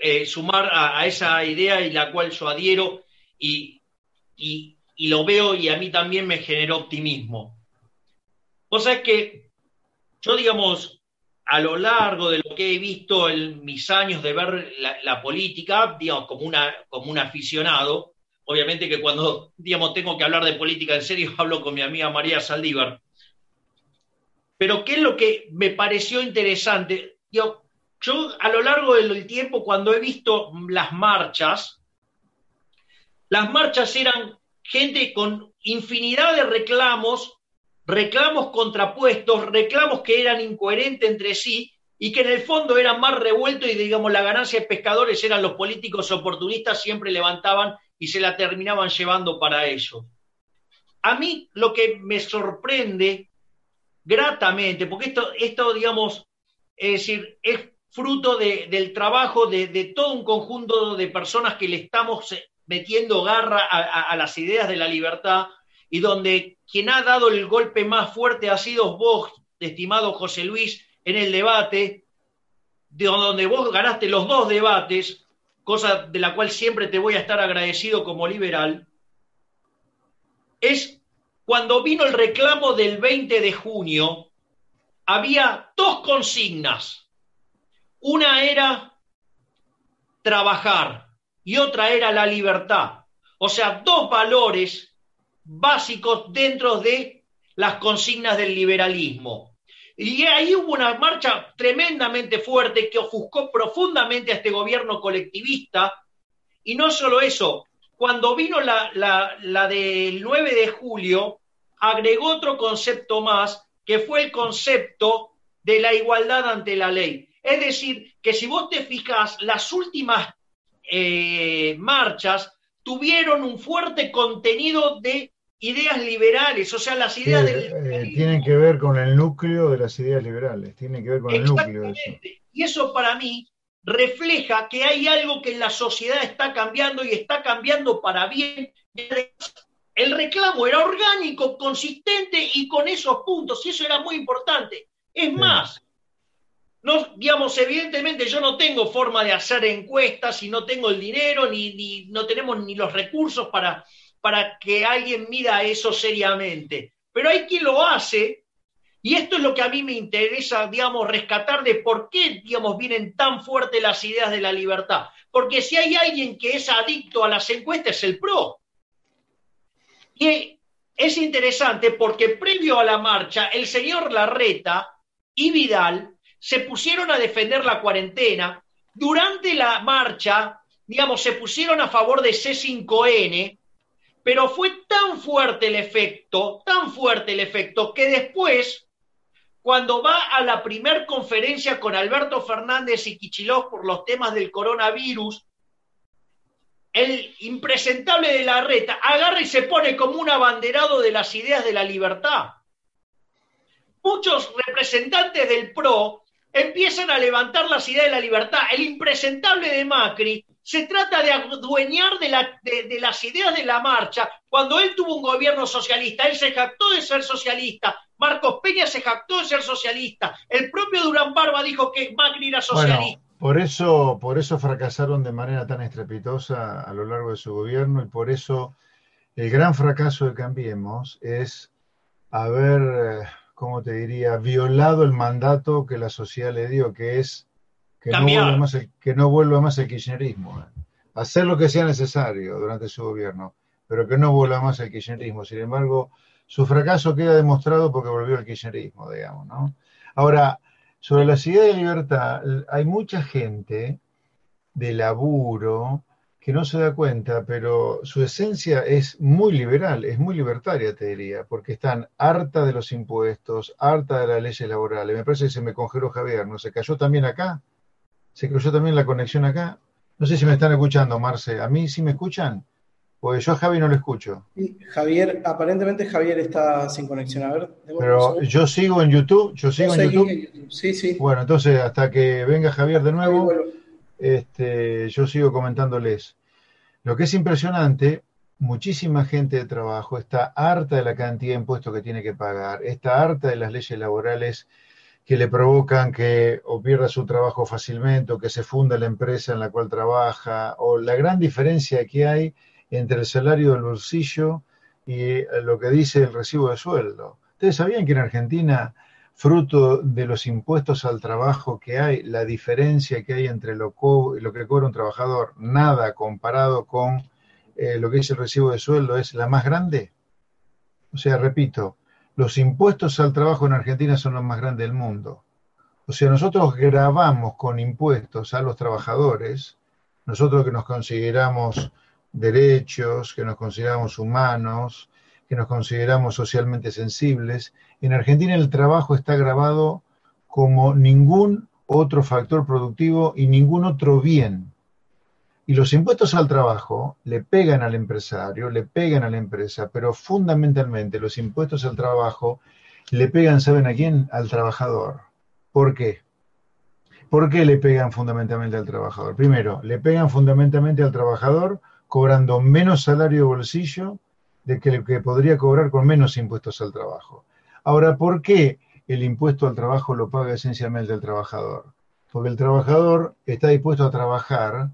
Speaker 3: eh, sumar a, a esa idea y la cual yo adhiero y, y- y lo veo y a mí también me generó optimismo. Vos sabés que yo, digamos, a lo largo de lo que he visto en mis años de ver la, la política, digamos, como, una, como un aficionado, obviamente que cuando, digamos, tengo que hablar de política en serio, hablo con mi amiga María Saldívar. Pero ¿qué es lo que me pareció interesante? Digo, yo a lo largo del tiempo, cuando he visto las marchas, las marchas eran gente con infinidad de reclamos, reclamos contrapuestos, reclamos que eran incoherentes entre sí y que en el fondo eran más revueltos y digamos la ganancia de pescadores eran los políticos oportunistas, siempre levantaban y se la terminaban llevando para ellos. A mí lo que me sorprende gratamente, porque esto, esto digamos, es decir, es fruto de, del trabajo de, todo un conjunto de personas que le estamos metiendo garra a, a, a, las ideas de la libertad y donde quien ha dado el golpe más fuerte ha sido vos, estimado José Luis, en el debate, de donde vos ganaste los dos debates, cosa de la cual siempre te voy a estar agradecido como liberal, es cuando vino el reclamo del 20 de junio, había dos consignas. Una era trabajar y otra era la libertad. O sea, dos valores básicos dentro de las consignas del liberalismo. Y ahí hubo una marcha tremendamente fuerte que ofuscó profundamente a este gobierno colectivista. Y no solo eso, cuando vino la, la, del 9 de julio, agregó otro concepto más, que fue el concepto de la igualdad ante la ley. Es decir, que si vos te fijas, las últimas eh, marchas tuvieron un fuerte contenido de ideas liberales, o sea, las ideas
Speaker 4: Sí,
Speaker 3: del
Speaker 4: eh, tienen que ver con el núcleo de las ideas liberales, tienen que ver con el núcleo de eso.
Speaker 3: Y eso para mí refleja que hay algo que en la sociedad está cambiando y está cambiando para bien. El reclamo era orgánico, consistente y con esos puntos, y eso era muy importante. Es más, no, digamos, evidentemente yo no tengo forma de hacer encuestas y no tengo el dinero, ni, ni no tenemos ni los recursos para, para que alguien mida eso seriamente. Pero hay quien lo hace, y esto es lo que a mí me interesa, digamos, rescatar de por qué, digamos, vienen tan fuertes las ideas de la libertad. Porque si hay alguien que es adicto a las encuestas es el PRO. Y es interesante porque previo a la marcha, el señor Larreta y Vidal se pusieron a defender la cuarentena. Durante la marcha, digamos, se pusieron a favor de C5N, pero fue tan fuerte el efecto, tan fuerte el efecto, que después, cuando va a la primer conferencia con Alberto Fernández y Kichilov por los temas del coronavirus, el impresentable de la reta agarra y se pone como un abanderado de las ideas de la libertad. Muchos representantes del PRO empiezan a levantar las ideas de la libertad. El impresentable de Macri se trata de adueñar de, la, de, de, las ideas de la marcha. Cuando él tuvo un gobierno socialista, él se jactó de ser socialista. Marcos Peña se jactó de ser socialista. El propio Durán Barba dijo que Macri era socialista.
Speaker 4: Bueno, por eso, por eso fracasaron de manera tan estrepitosa a lo largo de su gobierno y por eso el gran fracaso de Cambiemos es haber, ¿cómo te diría?, violado el mandato que la sociedad le dio, que es que no, vuelva más el, que no vuelva más el kirchnerismo. Hacer lo que sea necesario durante su gobierno, pero que no vuelva más el kirchnerismo. Sin embargo, su fracaso queda demostrado porque volvió el kirchnerismo, digamos, ¿no? Ahora, sobre la ciudad de libertad, hay mucha gente de laburo que no se da cuenta, pero su esencia es muy liberal, es muy libertaria, te diría, porque están harta de los impuestos, harta de las leyes laborales. Me parece que se me congeló Javier, ¿no? ¿Se cayó también acá? ¿Se cayó también la conexión acá? No sé si me están escuchando, Marce. ¿A mí sí me escuchan? Pues yo a Javi no lo escucho.
Speaker 5: Sí, Javier, aparentemente Javier está sin conexión. A ver,
Speaker 4: pero yo sigo en YouTube, yo sigo en YouTube.
Speaker 5: en YouTube. Sí, sí.
Speaker 4: Bueno, entonces hasta que venga Javier de nuevo, este, yo sigo comentándoles. Lo que es impresionante, muchísima gente de trabajo está harta de la cantidad de impuestos que tiene que pagar, está harta de las leyes laborales que le provocan que o pierda su trabajo fácilmente o que se funda la empresa en la cual trabaja, o la gran diferencia que hay entre el salario del bolsillo y lo que dice el recibo de sueldo. ¿Ustedes sabían que en Argentina, fruto de los impuestos al trabajo que hay, la diferencia que hay entre lo, lo que cobra un trabajador, nada comparado con eh, lo que es el recibo de sueldo, es la más grande? O sea, repito, los impuestos al trabajo en Argentina son los más grandes del mundo. O sea, nosotros grabamos con impuestos a los trabajadores, nosotros que nos consideramos derechos, que nos consideramos humanos, que nos consideramos socialmente sensibles. En Argentina el trabajo está grabado como ningún otro factor productivo y ningún otro bien. Y los impuestos al trabajo le pegan al empresario, le pegan a la empresa, pero fundamentalmente los impuestos al trabajo le pegan, ¿saben a quién? Al trabajador. ¿Por qué? ¿Por qué le pegan fundamentalmente al trabajador? Primero, le pegan fundamentalmente al trabajador cobrando menos salario de bolsillo de que, que podría cobrar con menos impuestos al trabajo. Ahora, ¿por qué el impuesto al trabajo lo paga esencialmente el trabajador? Porque el trabajador está dispuesto a trabajar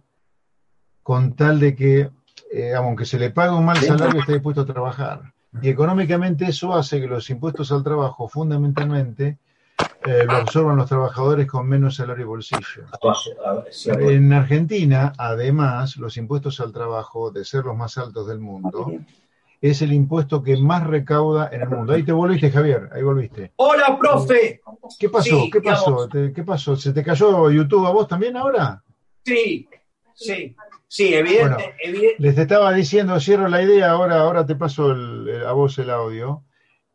Speaker 4: con tal de que, eh, aunque se le pague un mal salario, está dispuesto a trabajar. Y económicamente eso hace que los impuestos al trabajo fundamentalmente eh, lo absorban los trabajadores con menos salario y bolsillo. En Argentina, además, los impuestos al trabajo, de ser los más altos del mundo, es el impuesto que más recauda en el mundo. Ahí te volviste, Javier, ahí volviste.
Speaker 3: Hola, profe.
Speaker 4: ¿Qué pasó?
Speaker 3: Sí,
Speaker 4: ¿Qué pasó?
Speaker 3: digamos-
Speaker 4: ¿Te- ¿Qué pasó? ¿Se te cayó YouTube a vos también ahora?
Speaker 3: Sí, sí, sí, evidente,
Speaker 4: Bueno.
Speaker 3: evidente.
Speaker 4: Les estaba diciendo, cierro la idea, ahora, ahora te paso el- el- a vos el audio.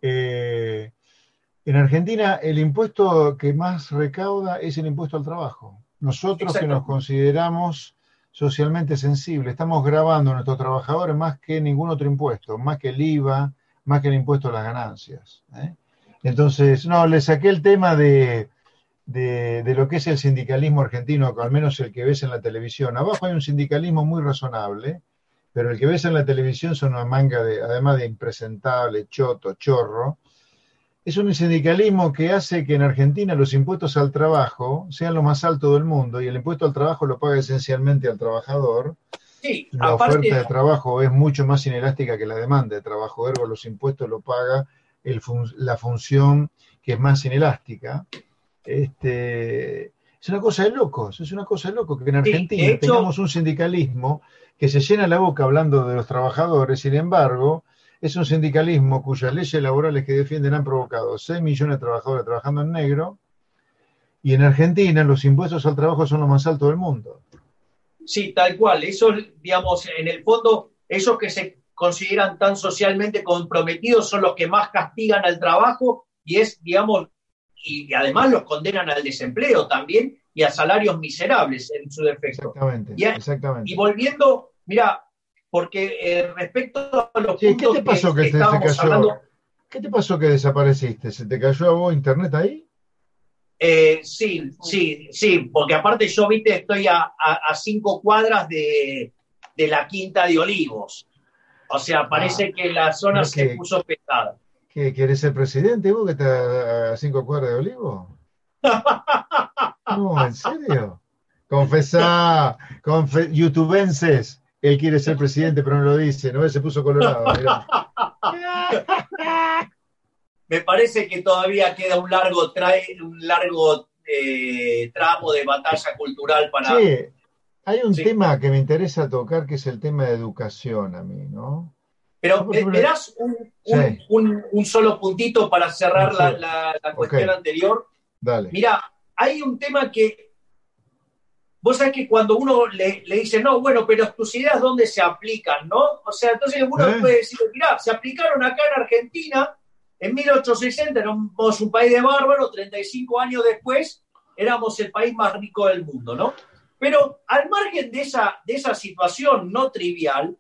Speaker 4: Eh, en Argentina el impuesto que más recauda es el impuesto al trabajo. Nosotros que nos consideramos socialmente sensibles, estamos grabando a nuestros trabajadores más que ningún otro impuesto, más que el IVA, más que el impuesto a las ganancias. ¿eh? Entonces, no, le saqué el tema de, de, de lo que es el sindicalismo argentino, al menos el que ves en la televisión. Abajo hay un sindicalismo muy razonable, pero el que ves en la televisión son una manga de, además de impresentable, choto, chorro. Es un sindicalismo que hace que en Argentina los impuestos al trabajo sean los más altos del mundo y el impuesto al trabajo lo paga esencialmente al trabajador.
Speaker 3: Sí,
Speaker 4: La
Speaker 3: aparte,
Speaker 4: oferta de trabajo es mucho más inelástica que la demanda de trabajo, ergo los impuestos lo paga el fun- la función que es más inelástica. Este, es una cosa de locos, es una cosa de locos que en
Speaker 3: Sí,
Speaker 4: Argentina
Speaker 3: hecho-
Speaker 4: tengamos un sindicalismo que se llena la boca hablando de los trabajadores, sin embargo, es un sindicalismo cuyas leyes laborales que defienden han provocado 6 millones de trabajadores trabajando en negro, y en Argentina los impuestos al trabajo son los más altos del mundo.
Speaker 3: sí, tal cual. Eso, digamos, en el fondo, esos que se consideran tan socialmente comprometidos son los que más castigan al trabajo y es, digamos, y además los condenan al desempleo también y a salarios miserables en su defecto.
Speaker 4: Exactamente,
Speaker 3: Y a-
Speaker 4: exactamente.
Speaker 3: Y volviendo, mira, porque eh, respecto a los
Speaker 4: Sí, ¿qué te pasó que, te, se
Speaker 3: estábamos
Speaker 4: cayó?
Speaker 3: hablando,
Speaker 4: ¿Qué te pasó que desapareciste? ¿Se te cayó a vos internet ahí?
Speaker 3: Eh, sí, sí, sí, porque aparte yo, viste, estoy a, a- a cinco cuadras de, de la Quinta de Olivos. O sea, parece que la zona se
Speaker 4: que-
Speaker 3: puso pesada.
Speaker 4: ¿Qué, ¿Quieres ser presidente vos que estás a cinco cuadras de Olivo? No, ¿en serio? Confesá, confe- youtubenses, él quiere ser presidente pero no lo dice, ¿no? Él se puso colorado, mirá.
Speaker 3: Me parece que todavía queda un largo, trae, un largo eh, tramo de batalla cultural para...
Speaker 4: Sí, hay un
Speaker 3: Sí.
Speaker 4: tema que me interesa tocar que es el tema de educación a mí, ¿no?
Speaker 3: Pero me das un, un-
Speaker 4: Sí.
Speaker 3: un- un solo puntito para cerrar la,
Speaker 4: Sí.
Speaker 3: la- la cuestión
Speaker 4: Ok.
Speaker 3: anterior.
Speaker 4: Dale.
Speaker 3: Mira, hay un tema que vos sabés que cuando uno le, le dice, no, bueno, pero tus ideas dónde se aplican, ¿no? O sea, entonces uno
Speaker 4: ¿Eh?
Speaker 3: puede decir, mirá, se aplicaron acá en Argentina, en 1860 éramos un país de bárbaros, 35 años después éramos el país más rico del mundo, ¿no? Pero al margen de esa, de esa situación no trivial,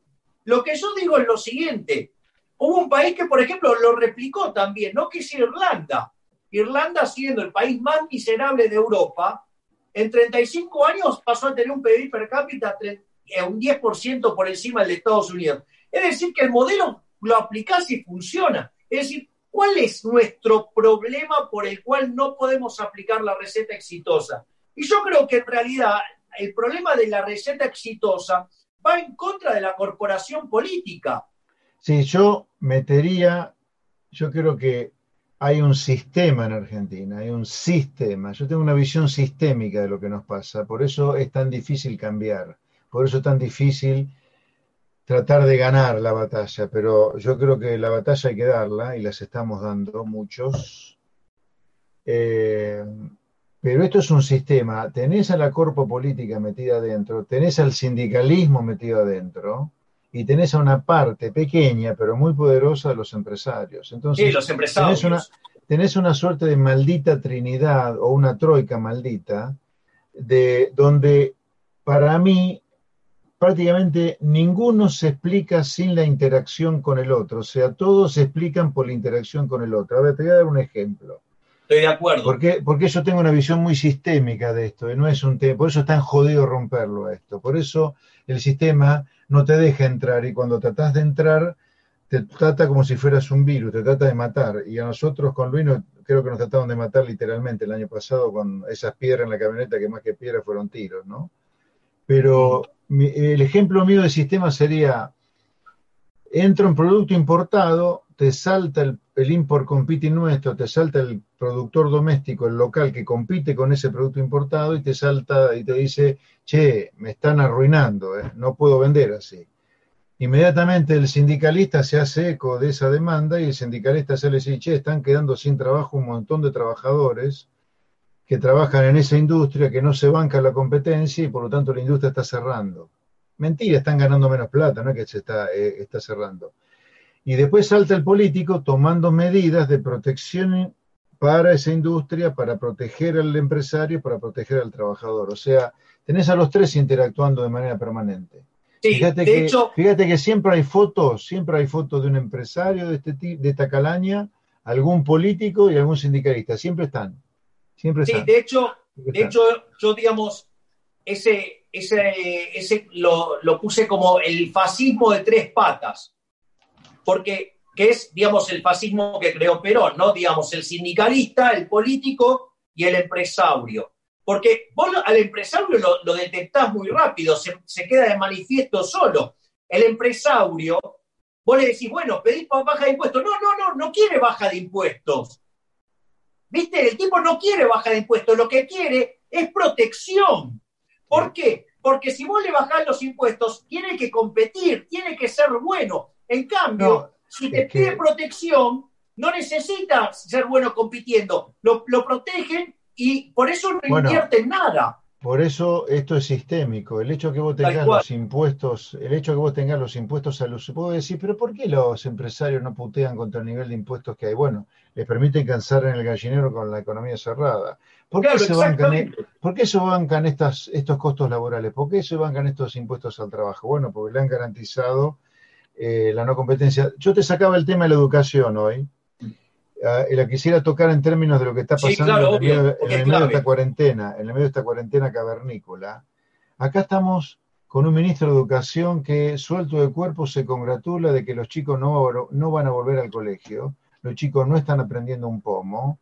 Speaker 3: lo que yo digo es lo siguiente. Hubo un país que, por ejemplo, lo replicó también, ¿no? Que es Irlanda. Irlanda, siendo el país más miserable de Europa, en 35 años pasó a tener un PIB per cápita eh, un 10% por encima del de Estados Unidos. Es decir, que el modelo lo aplicás y funciona. Es decir, ¿cuál es nuestro problema por el cual no podemos aplicar la receta exitosa? Y yo creo que en realidad el problema de la receta exitosa va en contra de la corporación política.
Speaker 4: Sí, yo metería, yo creo que hay un sistema en Argentina, hay un sistema. Yo tengo una visión sistémica de lo que nos pasa, por eso es tan difícil cambiar, por eso es tan difícil tratar de ganar la batalla, pero yo creo que la batalla hay que darla y las estamos dando muchos. Eh, pero esto es un sistema, tenés a la corpo política metida adentro, tenés al sindicalismo metido adentro y tenés a una parte pequeña pero muy poderosa de los empresarios. Entonces,
Speaker 3: Sí, los empresarios.
Speaker 4: tenés una, tenés una suerte de maldita trinidad o una troika maldita, de donde para mí prácticamente ninguno se explica sin la interacción con el otro, o sea, todos se explican por la interacción con el otro. A ver, te voy a dar un ejemplo.
Speaker 3: Estoy de acuerdo.
Speaker 4: Porque, porque yo tengo una visión muy sistémica de esto, y no es un tema, por eso es tan jodido romperlo esto. Por eso el sistema no te deja entrar, y cuando tratás de entrar, te trata como si fueras un virus, te trata de matar. Y a nosotros con Luis creo que nos trataron de matar literalmente el año pasado con esas piedras en la camioneta, que más que piedras fueron tiros, ¿no? Pero el ejemplo mío de sistema sería, entra un producto importado, te salta el, el import competing nuestro, te salta el productor doméstico, el local que compite con ese producto importado y te salta y te dice, che, me están arruinando, eh, no puedo vender así. Inmediatamente el sindicalista se hace eco de esa demanda y el sindicalista se le dice, che, están quedando sin trabajo un montón de trabajadores que trabajan en esa industria, que no se banca la competencia y por lo tanto la industria está cerrando. Mentira, están ganando menos plata, no es que se está, eh, está cerrando. Y después salta el político tomando medidas de protección para esa industria, para proteger al empresario, para proteger al trabajador. O sea, tenés a los tres interactuando de manera permanente.
Speaker 3: Sí,
Speaker 4: Fíjate
Speaker 3: de
Speaker 4: que,
Speaker 3: hecho,
Speaker 4: fíjate que siempre hay fotos, siempre hay fotos de un empresario de, este, de esta calaña, algún político y algún sindicalista. Siempre están. Siempre
Speaker 3: sí,
Speaker 4: están.
Speaker 3: de hecho,
Speaker 4: siempre
Speaker 3: de
Speaker 4: están.
Speaker 3: hecho, yo digamos, ese, ese, ese lo, lo puse como el fascismo de tres patas. Porque, que es, digamos, el fascismo que creó Perón, ¿no? Digamos, el sindicalista, el político y el empresario. Porque vos al empresario lo, lo detectás muy rápido, se, se queda de manifiesto solo. El empresario, vos le decís, bueno, pedís baja de impuestos. No, no, no, no quiere baja de impuestos. ¿Viste? El tipo no quiere baja de impuestos, lo que quiere es protección. ¿Por qué? Porque si vos le bajás los impuestos, tiene que competir, tiene que ser bueno. En cambio,
Speaker 4: No,
Speaker 3: si te
Speaker 4: que-
Speaker 3: pide protección, no necesita ser bueno compitiendo. Lo, lo protegen y por eso no
Speaker 4: Bueno.
Speaker 3: invierten nada.
Speaker 4: Por eso esto es sistémico. El hecho que vos tengas los impuestos, el hecho que vos tengas los impuestos a los, puedo decir, pero ¿por qué los empresarios no putean contra el nivel de impuestos que hay? Bueno, les permiten cansar en el gallinero con la economía cerrada. ¿Por qué se bancan,
Speaker 3: exactamente.
Speaker 4: ¿por qué se bancan estas, estos costos laborales? ¿Por qué se bancan estos impuestos al trabajo? Bueno, porque le han garantizado eh, la no competencia. Yo te sacaba el tema de la educación hoy. Ah, y la quisiera tocar en términos de lo que está
Speaker 3: Sí,
Speaker 4: pasando
Speaker 3: claro,
Speaker 4: en el medio,
Speaker 3: porque
Speaker 4: en
Speaker 3: es
Speaker 4: el medio de esta cuarentena, en el medio de esta cuarentena cavernícola. Acá estamos con un ministro de Educación que, suelto de cuerpo, se congratula de que los chicos no, no van a volver al colegio, los chicos no están aprendiendo un pomo.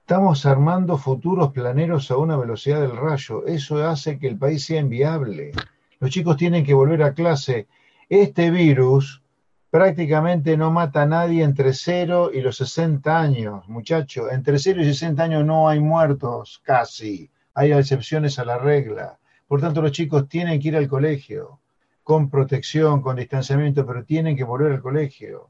Speaker 4: Estamos armando futuros planeros a una velocidad del rayo. Eso hace que el país sea inviable. Los chicos tienen que volver a clase. Este virus prácticamente no mata a nadie entre 0 y los 60 años, muchachos. Entre 0 y 60 años no hay muertos, casi. Hay excepciones a la regla. Por tanto, los chicos tienen que ir al colegio, con protección, con distanciamiento, pero tienen que volver al colegio.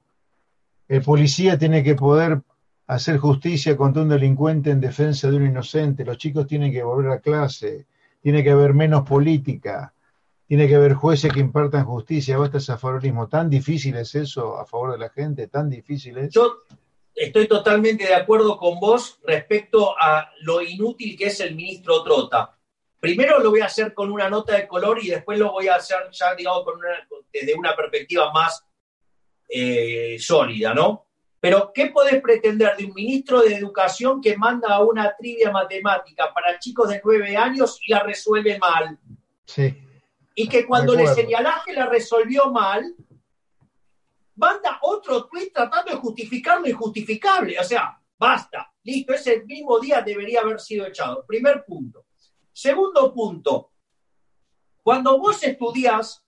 Speaker 4: El policía tiene que poder hacer justicia contra un delincuente en defensa de un inocente. Los chicos tienen que volver a clase. Tiene que haber menos política. Tiene que haber jueces que impartan justicia. Basta ese afaronismo. ¿Tan difícil es eso a favor de la gente? ¿Tan difícil es?
Speaker 3: Yo estoy totalmente de acuerdo con vos respecto a lo inútil que es el ministro Trota. Primero lo voy a hacer con una nota de color y después lo voy a hacer ya, digamos, con una- desde una perspectiva más eh, sólida, ¿no? Pero, ¿qué podés pretender de un ministro de Educación que manda a una trivia matemática para chicos de nueve años y la resuelve mal?
Speaker 4: Sí.
Speaker 3: Y que cuando le señalás que la resolvió mal, manda otro tweet tratando de justificar lo injustificable. O sea, basta, listo, ese mismo día debería haber sido echado. Primer punto. Segundo punto, cuando vos estudias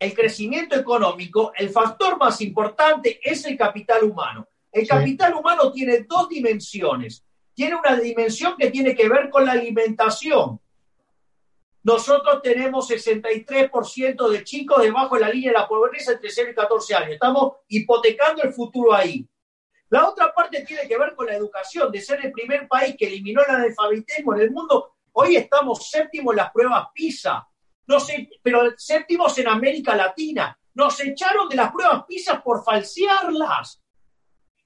Speaker 3: el crecimiento económico, el factor más importante es el capital humano. El
Speaker 4: Sí.
Speaker 3: capital humano tiene dos dimensiones. Tiene una dimensión que tiene que ver con la alimentación. Nosotros tenemos 63% de chicos debajo de la línea de la pobreza entre 0 y 14 años. Estamos hipotecando el futuro ahí. La otra parte tiene que ver con la educación, de ser el primer país que eliminó el analfabetismo en el mundo. Hoy estamos séptimos en las pruebas PISA, no sé, pero séptimos en América Latina. Nos echaron de las pruebas PISA por falsearlas.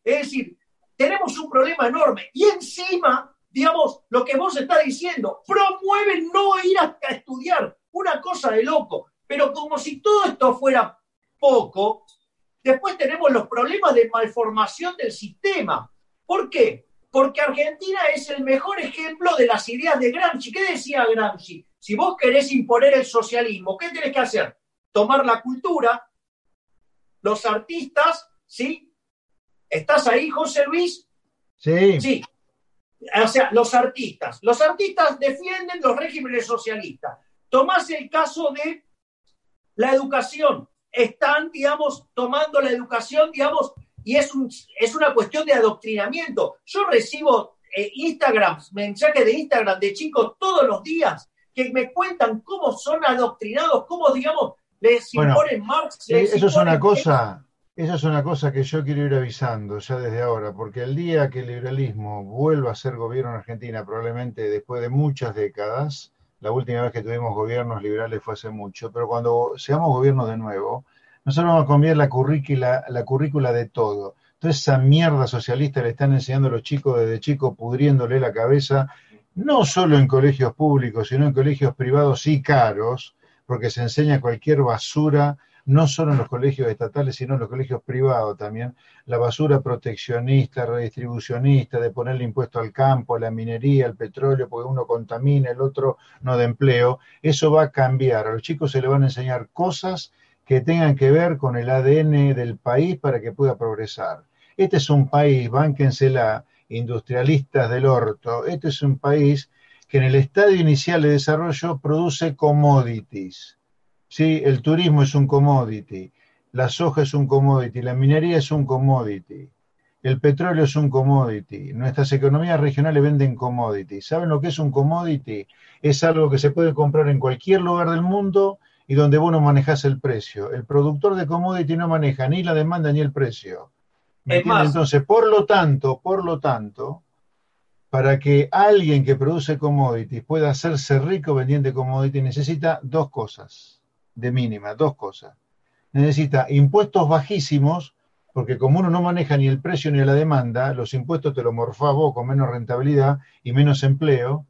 Speaker 3: Es decir, tenemos un problema enorme. Y encima, digamos, lo que vos estás diciendo, promueven no ir a, a estudiar. Una cosa de loco. Pero como si todo esto fuera poco, después tenemos los problemas de malformación del sistema. ¿Por qué? Porque Argentina es el mejor ejemplo de las ideas de Gramsci. ¿Qué decía Gramsci? Si vos querés imponer el socialismo, ¿qué tenés que hacer? Tomar la cultura, los artistas, ¿sí? ¿Estás ahí, José Luis?
Speaker 4: Sí.
Speaker 3: Sí. O sea, los artistas. Los artistas defienden los regímenes socialistas. Tomás el caso de la educación. Están, digamos, tomando la educación, digamos, y es, un, es una cuestión de adoctrinamiento. Yo recibo eh, Instagram, mensajes de Instagram de chicos todos los días que me cuentan cómo son adoctrinados, cómo, digamos, les
Speaker 4: Bueno,
Speaker 3: imponen Marx. Les
Speaker 4: eso es una cosa, eso es una cosa que yo quiero ir avisando ya desde ahora, porque el día que el liberalismo vuelva a ser gobierno en Argentina, probablemente después de muchas décadas, la última vez que tuvimos gobiernos liberales fue hace mucho, pero cuando seamos gobierno de nuevo, nosotros vamos a cambiar la currícula, la currícula de todo. Toda esa mierda socialista le están enseñando a los chicos desde chicos, pudriéndole la cabeza, no solo en colegios públicos, sino en colegios privados y caros, porque se enseña cualquier basura, no solo en los colegios estatales, sino en los colegios privados también, la basura proteccionista, redistribucionista, de ponerle impuesto al campo, a la minería, al petróleo, porque uno contamina, el otro no de empleo, eso va a cambiar. A los chicos se les van a enseñar cosas que tengan que ver con el ADN del país para que pueda progresar. Este es un país, bánquensela, industrialistas del orto, este es un país que en el estadio inicial de desarrollo produce commodities. ¿Sí? El turismo es un commodity, la soja es un commodity, la minería es un commodity, el petróleo es un commodity, nuestras economías regionales venden commodities. ¿Saben lo que es un commodity? Es algo que se puede comprar en cualquier lugar del mundo y donde vos no manejás el precio. El productor de commodity no maneja ni la demanda ni el precio. Entonces, por lo tanto, por lo tanto, para que alguien que produce commodities pueda hacerse rico vendiendo commodities, necesita dos cosas, de mínima, dos cosas. Necesita impuestos bajísimos, porque como uno no maneja ni el precio ni la demanda, los impuestos te los morfás con menos rentabilidad y menos empleo,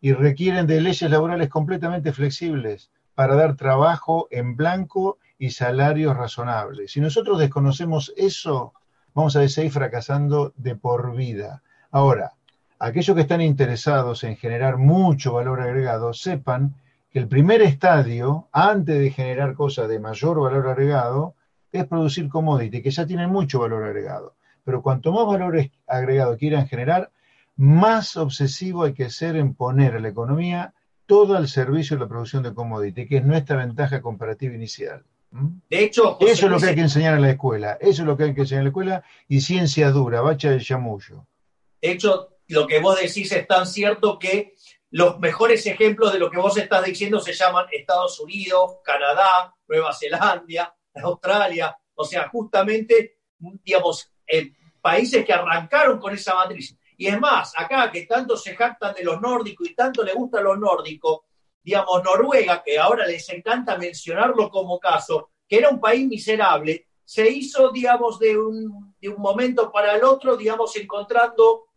Speaker 4: y requieren de leyes laborales completamente flexibles para dar trabajo en blanco y salarios razonables. Si nosotros desconocemos eso, vamos a seguir fracasando de por vida. Ahora, aquellos que están interesados en generar mucho valor agregado, sepan el primer estadio, antes de generar cosas de mayor valor agregado, es producir commodity, que ya tienen mucho valor agregado. Pero cuanto más valor agregado quieran generar, más obsesivo hay que ser en poner a la economía todo al servicio de la producción de commodity, que es nuestra ventaja comparativa inicial. ¿Mm?
Speaker 3: De hecho, José
Speaker 4: Eso es lo que hay que enseñar en la escuela, eso es lo que hay que enseñar en la escuela, y ciencia dura, bacha del chamullo.
Speaker 3: De hecho, lo que vos decís es tan cierto que los mejores ejemplos de lo que vos estás diciendo se llaman Estados Unidos, Canadá, Nueva Zelanda, Australia, o sea, justamente, digamos, países que arrancaron con esa matriz. Y es más, acá que tanto se jactan de los nórdicos y tanto le gusta a los nórdicos, digamos, Noruega, que ahora les encanta mencionarlo como caso, que era un país miserable, se hizo, digamos, de un, de un momento para el otro, digamos, encontrando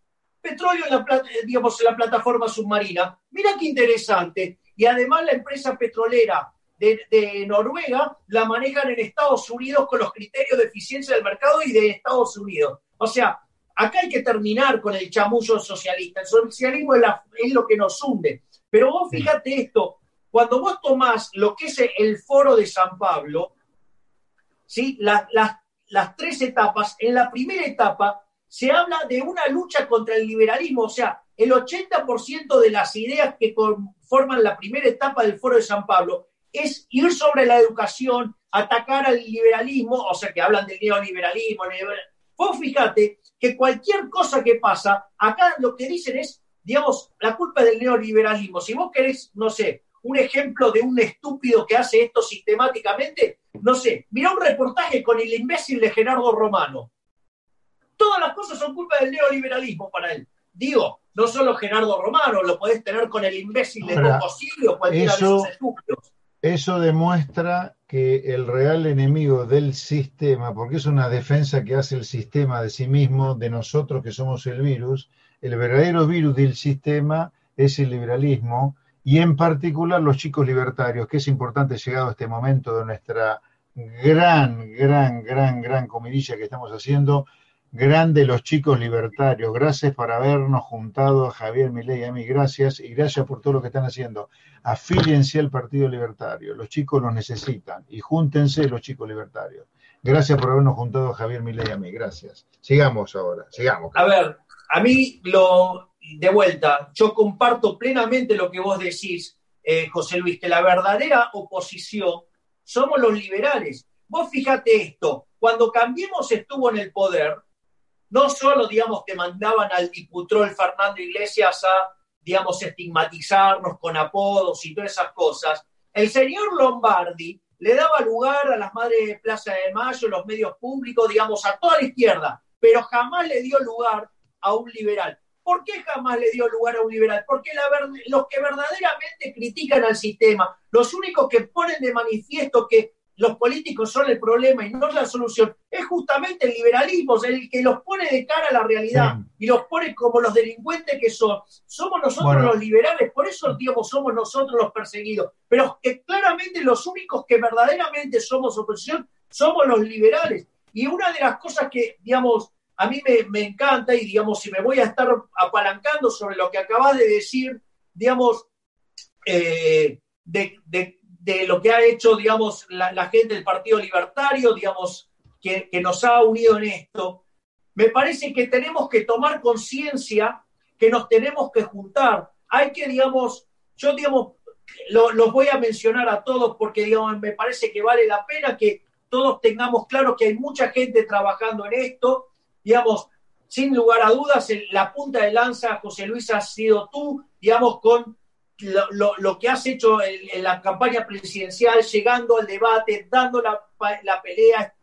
Speaker 3: petróleo en la, eh, digamos, en la plataforma submarina. Mira qué interesante. Y además la empresa petrolera de, de Noruega la manejan en Estados Unidos con los criterios de eficiencia del mercado y de Estados Unidos. O sea, acá hay que terminar con el chamullo socialista. El socialismo es, la- es lo que nos hunde. Pero vos fíjate esto, cuando vos tomás lo que es el foro de San Pablo, ¿sí? las, las, las tres etapas, en la primera etapa se habla de una lucha contra el liberalismo, o sea, el 80% de las ideas que conforman la primera etapa del Foro de San Pablo es ir sobre la educación, atacar al liberalismo, o sea, que hablan del neoliberalismo. neoliberal- Vos fíjate que cualquier cosa que pasa, acá lo que dicen es, digamos, la culpa del neoliberalismo. Si vos querés, no sé, un ejemplo de un estúpido que hace esto sistemáticamente, no sé, mira un reportaje con el imbécil de Gerardo Romano. Todas las cosas son culpa del neoliberalismo para él. Digo, no solo Gerardo Romano, lo podés tener con el imbécil de
Speaker 4: Ahora,
Speaker 3: Coco Silvio o cualquiera
Speaker 4: eso-
Speaker 3: de esos estúpidos.
Speaker 4: Eso demuestra que el real enemigo del sistema, porque es una defensa que hace el sistema de sí mismo, de nosotros que somos el virus, el verdadero virus del sistema es el liberalismo y en particular los chicos libertarios, que es importante llegado a este momento de nuestra gran, gran, gran, gran comidilla que estamos haciendo, grande los chicos libertarios. Gracias por habernos juntado a Javier Milei y a mí, gracias y gracias por todo lo que están haciendo afíliense al Partido Libertario. Los chicos los necesitan y júntense los chicos libertarios. Gracias por habernos juntado a Javier Milei y a mí. Gracias. Sigamos ahora. Sigamos.
Speaker 3: A ver, a mí lo de vuelta, yo comparto plenamente lo que vos decís, eh, José Luis, que la verdadera oposición somos los liberales. Vos fíjate esto, cuando Cambiemos estuvo en el poder, no solo, digamos, que mandaban al diputrol Fernando Iglesias a, digamos, estigmatizarnos con apodos y todas esas cosas, el señor Lombardi le daba lugar a las madres de Plaza de Mayo, los medios públicos, digamos, a toda la izquierda, pero jamás le dio lugar a un liberal. ¿Por qué jamás le dio lugar a un liberal? Porque la los que verdaderamente critican al sistema, los únicos que ponen de manifiesto que los políticos son el problema y no la solución, es justamente el liberalismo, el que los pone de cara a la realidad y los pone como los delincuentes que son. Somos nosotros los liberales, por eso, digamos, somos nosotros los perseguidos, pero que claramente los únicos que verdaderamente somos oposición somos los liberales. Y una de las cosas que, digamos, a mí me, encanta y, digamos, si me voy a estar apalancando sobre lo que acabas de decir, digamos, eh, de, de lo que ha hecho, digamos, la, gente del Partido Libertario, digamos, que, nos ha unido en esto, me parece que tenemos que tomar conciencia que nos tenemos que juntar. Hay que, digamos, yo, digamos, los voy a mencionar a todos porque, digamos, me parece que vale la pena que todos tengamos claro que hay mucha gente trabajando en esto. Digamos, sin lugar a dudas, la punta de lanza, José Luis, ha sido tú, digamos, con lo, que has hecho en, la campaña presidencial, llegando al debate, dando la, pelea,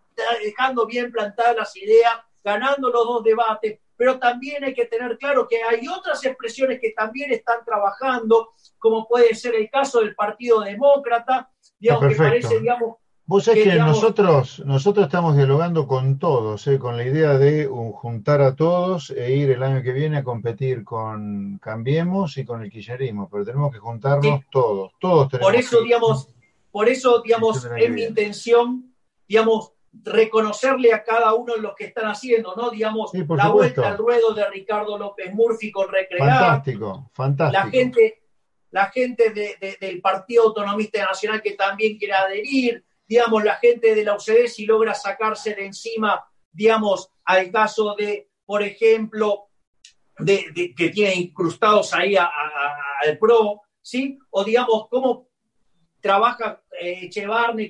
Speaker 3: dejando bien plantadas las ideas, ganando los dos debates, pero también hay que tener claro que hay otras expresiones que también están trabajando, como puede ser el caso del Partido Demócrata, digamos, que parece, digamos,
Speaker 4: Vos sabés que, nosotros, nosotros estamos dialogando con todos, ¿eh? con la idea de juntar a todos e ir el año que viene a competir con Cambiemos y con el Kirchnerismo, pero tenemos que juntarnos todos, todos tenemos
Speaker 3: Por eso, digamos, por eso, digamos, es mi intención, digamos, reconocerle a cada uno de los que están haciendo, ¿no? Digamos, la vuelta al ruedo de Ricardo López Murphy con Recrear.
Speaker 4: Fantástico, fantástico.
Speaker 3: La gente, la gente del Partido Autonomista Nacional que también quiere adherir, digamos, la gente de la OCDE si logra sacarse de encima, digamos, al caso de, por ejemplo, de, que tiene incrustados ahí al PRO, ¿sí? O digamos, cómo trabaja eh,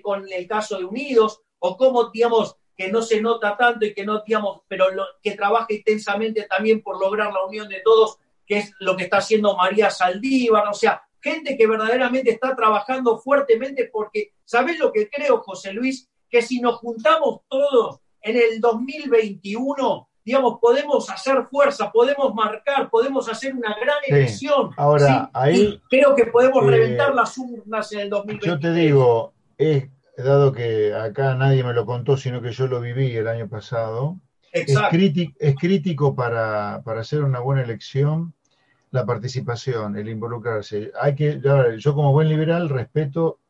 Speaker 3: con el caso de Unidos, o cómo, digamos, que no se nota tanto y que no, digamos, pero que trabaja intensamente también por lograr la unión de todos, que es lo que está haciendo María Saldívar, o sea, gente que verdaderamente está trabajando fuertemente porque, ¿sabes lo que creo, José Luis? Que si nos juntamos todos en el 2021, digamos, podemos hacer fuerza, podemos marcar, podemos hacer una gran elección.
Speaker 4: Ahora, ahí...
Speaker 3: creo que podemos eh, reventar las urnas en el 2021.
Speaker 4: Yo te digo, es, dado que acá nadie me lo contó, sino que yo lo viví el año pasado, es crítico, es crítico para, para hacer una buena elección la participación, el involucrarse. Hay que, yo como buen liberal respeto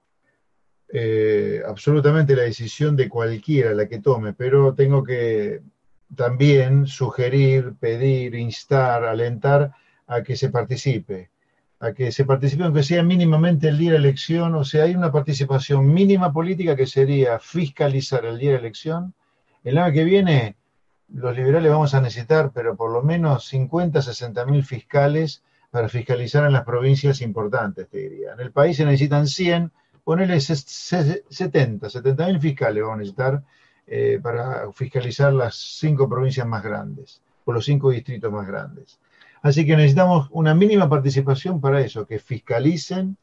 Speaker 4: eh, absolutamente la decisión de cualquiera, la que tome, pero tengo que también sugerir, pedir, instar, alentar a que se participe, a que se participe aunque sea mínimamente el día de elección, o sea, hay una participación mínima política que sería fiscalizar el día de elección. El año que viene los liberales vamos a necesitar, pero por lo menos 50, 60 mil fiscales para fiscalizar en las provincias importantes, te diría. En el país se necesitan 100, ponele 70, 70 mil fiscales vamos a necesitar eh, para fiscalizar las cinco provincias más grandes, o los cinco distritos más grandes. Así que necesitamos una mínima participación para eso, que fiscalicen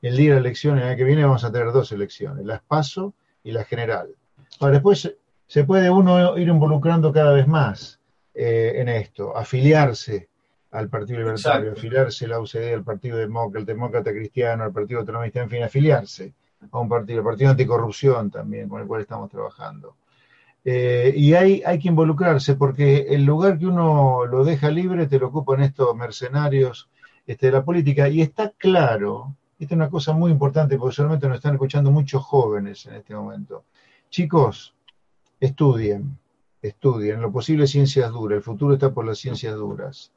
Speaker 4: el día de la elección. El año que viene vamos a tener dos elecciones, la PASO y la general. Ahora, después se puede uno ir involucrando cada vez más eh, en esto, afiliarse al Partido Libertario, afiliarse a la UCD, al Partido Demócrata, el Demócrata Cristiano, al Partido Autonomista, en fin, afiliarse a un partido, el Partido Anticorrupción también, con el cual estamos trabajando. Eh, y hay, hay que involucrarse porque el lugar que uno lo deja libre te lo ocupan estos mercenarios este, de la política. Y está claro, esta es una cosa muy importante porque solamente nos están escuchando muchos jóvenes en este momento. Chicos, estudien, estudien, lo posible ciencias duras, el futuro está por las ciencias duras.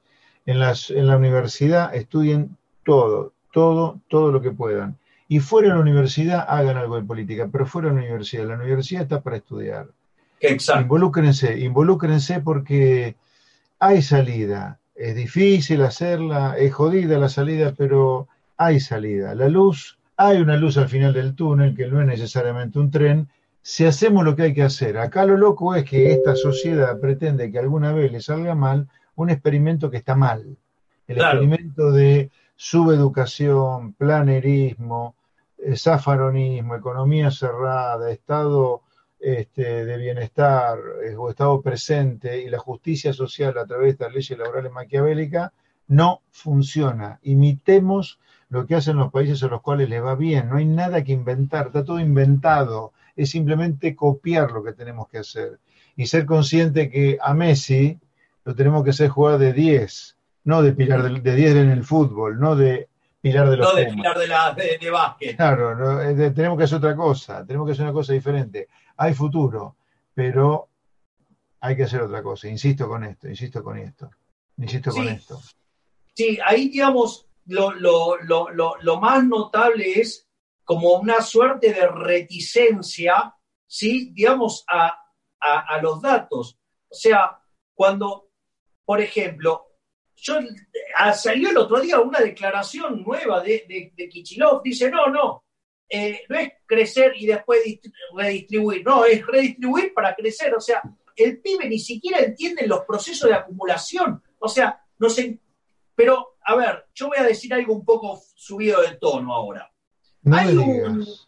Speaker 4: En, las, en la universidad estudien todo, todo, todo lo que puedan. Y fuera de la universidad hagan algo de política, pero fuera de la universidad, la universidad está para estudiar.
Speaker 3: Exacto.
Speaker 4: Involúcrense, involúcrense porque hay salida. Es difícil hacerla, es jodida la salida, pero hay salida. La luz, hay una luz al final del túnel, que no es necesariamente un tren, si hacemos lo que hay que hacer. Acá lo loco es que esta sociedad pretende que alguna vez le salga mal un experimento que está mal. El
Speaker 3: Claro.
Speaker 4: experimento de subeducación, planerismo, eh, zafaronismo, economía cerrada, estado este, de bienestar eh, o estado presente y la justicia social a través de estas leyes laborales maquiavélicas no funciona. Imitemos lo que hacen los países a los cuales les va bien. No hay nada que inventar, está todo inventado. Es simplemente copiar lo que tenemos que hacer. Y ser consciente que a Messi lo tenemos que hacer jugar de 10, no de pilar de, de 10 en el fútbol, no de pilar de los
Speaker 3: No de
Speaker 4: Pumas.
Speaker 3: pilar de, la, de, de básquet.
Speaker 4: Claro, no, de- tenemos que hacer otra cosa, tenemos que hacer una cosa diferente. Hay futuro, pero hay que hacer otra cosa. Insisto con esto, insisto con esto, insisto con esto.
Speaker 3: Sí, ahí, digamos, lo, lo, lo, lo, lo más notable es como una suerte de reticencia, ¿sí? Digamos, a, a, los datos. O sea, cuando, por ejemplo, ah, salió el otro día una declaración nueva de, de, de Kichilov, dice, no, no, eh, no es crecer y después dist- redistribuir, no, es redistribuir para crecer. O sea, el pibe ni siquiera entiende los procesos de acumulación. O sea, no se, pero, a ver, yo voy a decir algo un poco subido de tono ahora.
Speaker 4: No
Speaker 3: Hay
Speaker 4: me
Speaker 3: un-
Speaker 4: digas,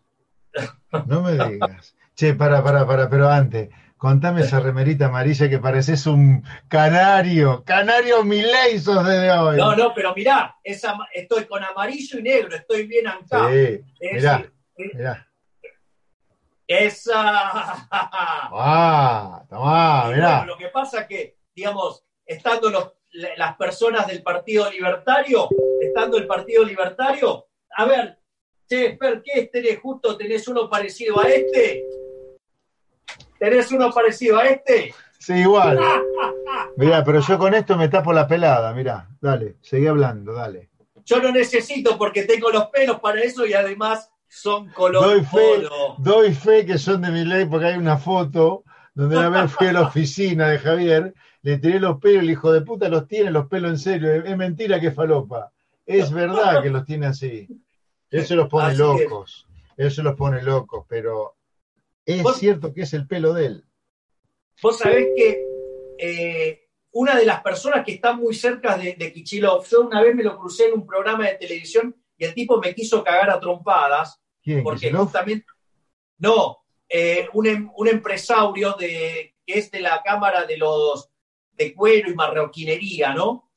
Speaker 4: no me digas. Che, para, para, para, pero antes, contame esa remerita amarilla que pareces un canario, canario Milei sos desde hoy.
Speaker 3: No, no, pero mirá, esa, estoy con amarillo y negro, estoy bien anclado.
Speaker 4: Sí,
Speaker 3: Es
Speaker 4: mirá,
Speaker 3: eh,
Speaker 4: mirá.
Speaker 3: Esa.
Speaker 4: Ah, tomá, mirá.
Speaker 3: bueno, lo que pasa es que, digamos, estando los- la- las personas del Partido Libertario, estando el Partido Libertario, a ver, che, Fer, ¿qué tenés justo? ¿Tenés uno parecido a este? ¿Tenés uno parecido a este?
Speaker 4: Sí, igual. Mirá, pero yo con esto me tapo la pelada, mirá. Dale, seguí hablando, dale.
Speaker 3: Yo no necesito porque tengo los pelos para eso y además son color
Speaker 4: Doy fe,
Speaker 3: oro.
Speaker 4: doy fe que son de mi ley porque hay una foto donde una vez fui a la oficina de Javier, le tiré los pelos, el hijo de puta los tiene los pelos en serio. Es, es mentira que es falopa. Es verdad que los tiene así. Eso los pone
Speaker 3: Así
Speaker 4: locos. Eso los pone locos, pero es
Speaker 3: Vos-
Speaker 4: cierto que es el pelo de él.
Speaker 3: Vos sabés que eh, una de las personas que está muy cerca de, de Kichilov, yo una vez me lo crucé en un programa de televisión y el tipo me quiso cagar a trompadas,
Speaker 4: ¿Quién?
Speaker 3: porque
Speaker 4: ¿Kicillof?
Speaker 3: justamente, no, eh, un, em- un empresario de, que es de la Cámara de los de cuero y marroquinería, ¿no?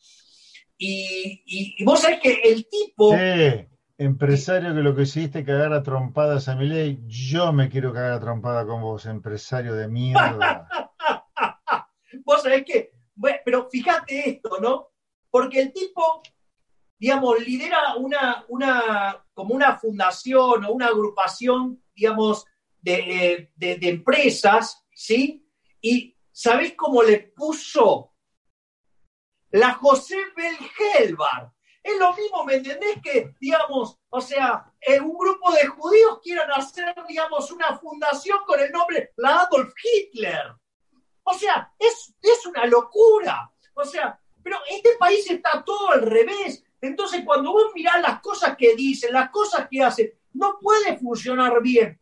Speaker 3: Y, y- y vos sabés que el tipo,
Speaker 4: Sí, empresario que lo que hiciste cagar a trompadas a mi ley, yo me quiero cagar a trompada con vos, empresario de mierda.
Speaker 3: vos sabés que, bueno, pero fíjate esto, ¿no? Porque el tipo, digamos, lidera una, una, como una fundación o una agrupación, digamos, de, eh, de- de empresas, ¿sí? Y ¿sabés cómo le puso? La José Belgelbar. Es lo mismo, ¿me entendés? Que, digamos, o sea, eh, un grupo de judíos quieran hacer, digamos, una fundación con el nombre la Adolf Hitler. O sea, es, es una locura. O sea, pero este país está todo al revés. Entonces, cuando vos mirás las cosas que dicen, las cosas que hacen, no puede funcionar bien.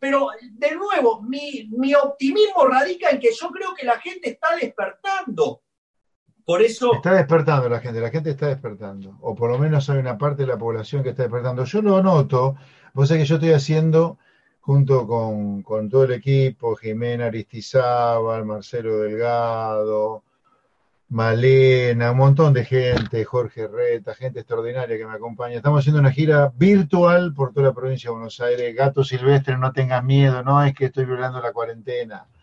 Speaker 3: Pero, de nuevo, mi, mi optimismo radica en que yo creo que la gente está despertando. Por eso,
Speaker 4: Está despertando la gente, la gente está despertando, o por lo menos hay una parte de la población que está despertando. Yo lo noto, vos sabés que yo estoy haciendo, junto con, con todo el equipo, Jimena Aristizábal, Marcelo Delgado, Malena, un montón de gente, Jorge Reta, gente extraordinaria que me acompaña. Estamos haciendo una gira virtual por toda la provincia de Buenos Aires. Gato silvestre, no tengas miedo, no es que estoy violando la cuarentena.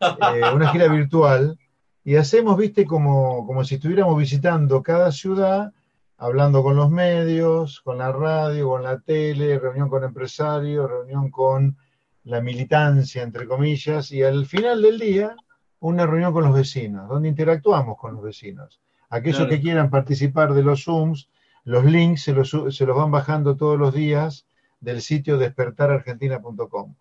Speaker 4: Eh, una gira virtual y hacemos, viste, como, como si estuviéramos visitando cada ciudad, hablando con los medios, con la radio, con la tele, reunión con empresarios, reunión con la militancia, entre comillas, y al final del día, una reunión con los vecinos, donde interactuamos con los vecinos. Aquellos
Speaker 3: Claro.
Speaker 4: que quieran participar de los Zooms, los links se los, se los van bajando todos los días del sitio despertarargentina.com.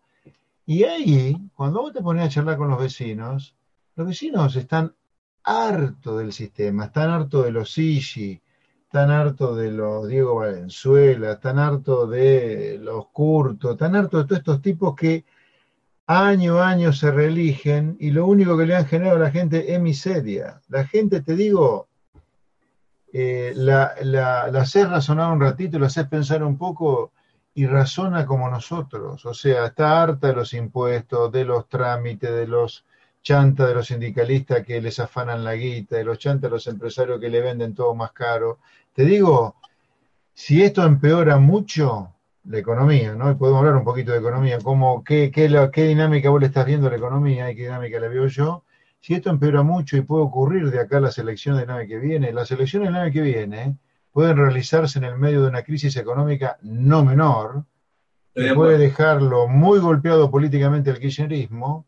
Speaker 4: Y ahí, cuando vos te pones a charlar con los vecinos, los vecinos están hartos del sistema, están hartos de los Sigi, están hartos de los Diego Valenzuela, están hartos de los Curto, están hartos de todos estos tipos que año a año se reeligen y lo único que le han generado a la gente es miseria. La gente, te digo, eh, la, la, la haces razonar un ratito, la haces pensar un poco y razona como nosotros. O sea, está harta de los impuestos, de los trámites, de los chantas de los sindicalistas que les afanan la guita, de los chantas de los empresarios que le venden todo más caro. Te digo, si esto empeora mucho la economía, ¿no? Y podemos hablar un poquito de economía, cómo, qué, qué, la- qué dinámica vos le estás viendo a la economía y qué dinámica la veo yo. Si esto empeora mucho y puede ocurrir de acá a las elecciones del año que viene, las elecciones del año que viene pueden realizarse en el medio de una crisis económica no menor, que puede dejarlo muy golpeado políticamente el kirchnerismo.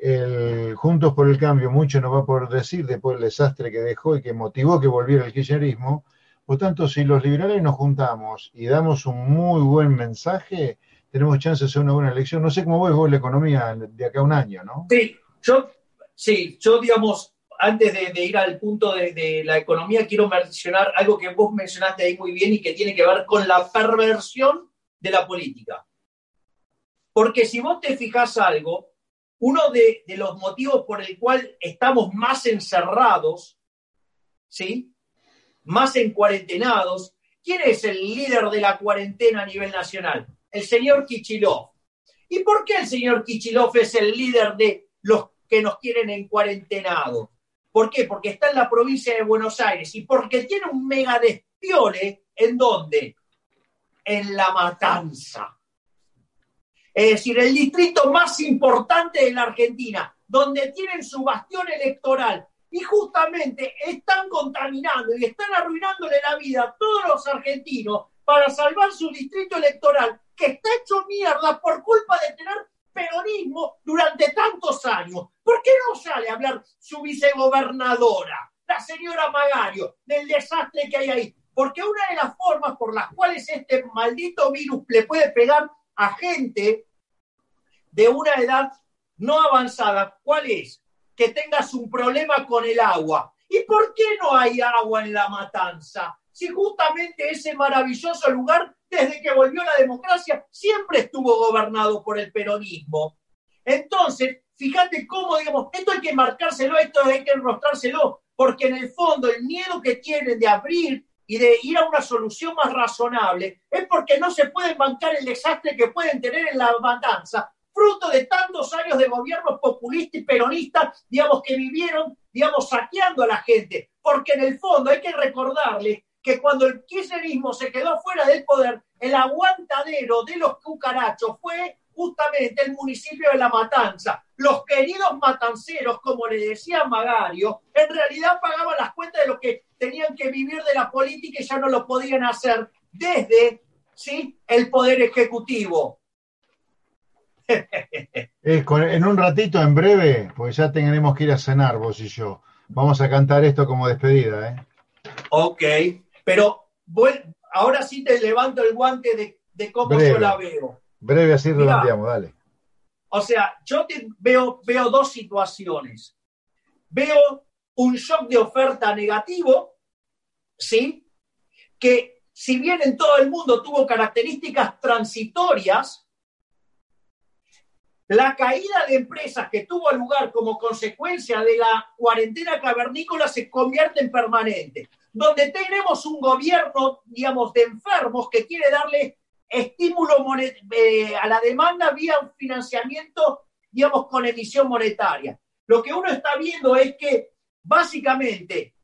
Speaker 4: El Juntos por el Cambio mucho no va a poder decir después del desastre que dejó y que motivó que volviera el kirchnerismo. Por tanto, si los liberales nos juntamos y damos un muy buen mensaje, tenemos chance de hacer una buena elección. No sé cómo ves vos la economía de acá a un año, ¿no?
Speaker 3: Sí, yo, sí, yo digamos, antes de, ir al punto de, de la economía, quiero mencionar algo que vos mencionaste ahí muy bien y que tiene que ver con la perversión de la política. Porque si vos te fijás algo, uno de, los motivos por el cual estamos más encerrados, ¿sí? Más encuarentenados, ¿quién es el líder de la cuarentena a nivel nacional? El señor Kichilov. ¿Y por qué el señor Kichilov es el líder de los que nos quieren en cuarentenado? ¿Por qué? Porque está en la provincia de Buenos Aires y porque tiene un mega despiole en dónde? En La Matanza. Es decir, el distrito más importante de la Argentina, donde tienen su bastión electoral. Y justamente están contaminando y están arruinándole la vida a todos los argentinos para salvar su distrito electoral, que está hecho mierda por culpa de tener peronismo durante tantos años. ¿Por qué no sale a hablar su vicegobernadora, la señora Magario, del desastre que hay ahí? Porque una de las formas por las cuales este maldito virus le puede pegar a gente de una edad no avanzada, ¿cuál es? Que tengas un problema con el agua. ¿Y por qué no hay agua en la matanza? Si justamente ese maravilloso lugar, desde que volvió la democracia, siempre estuvo gobernado por el peronismo. Entonces, fíjate cómo, digamos, esto hay que marcárselo, esto hay que enrostrárselo, porque en el fondo el miedo que tienen de abrir y de ir a una solución más razonable es porque no se pueden bancar el desastre que pueden tener en la matanza, fruto de tantos años de gobiernos populistas y peronistas, digamos, que vivieron, digamos, saqueando a la gente. Porque en el fondo hay que recordarle que cuando el kirchnerismo se quedó fuera del poder, el aguantadero de los cucarachos fue justamente el municipio de La Matanza. Los queridos matanceros, como le decía Magario, en realidad pagaban las cuentas de lo que tenían que vivir de la política y ya no lo podían hacer desde ¿sí? el poder ejecutivo.
Speaker 4: Es con- en un ratito, en breve, pues ya tenemos que ir a cenar vos y yo. Vamos a cantar esto como despedida, ¿eh?
Speaker 3: Ok, pero ahora sí te levanto el guante de, de cómo
Speaker 4: Breve.
Speaker 3: yo la veo.
Speaker 4: Breve así
Speaker 3: Mirá.
Speaker 4: dale.
Speaker 3: O sea, yo te veo, veo dos situaciones. Veo un shock de oferta negativo, ¿sí? Que si bien en todo el mundo tuvo características transitorias, la caída de empresas que tuvo lugar como consecuencia de la cuarentena cavernícola se convierte en permanente, donde tenemos un gobierno, digamos, de enfermos que quiere darle estímulo eh, a la demanda vía un financiamiento, digamos, con emisión monetaria. Lo que uno está viendo es que básicamente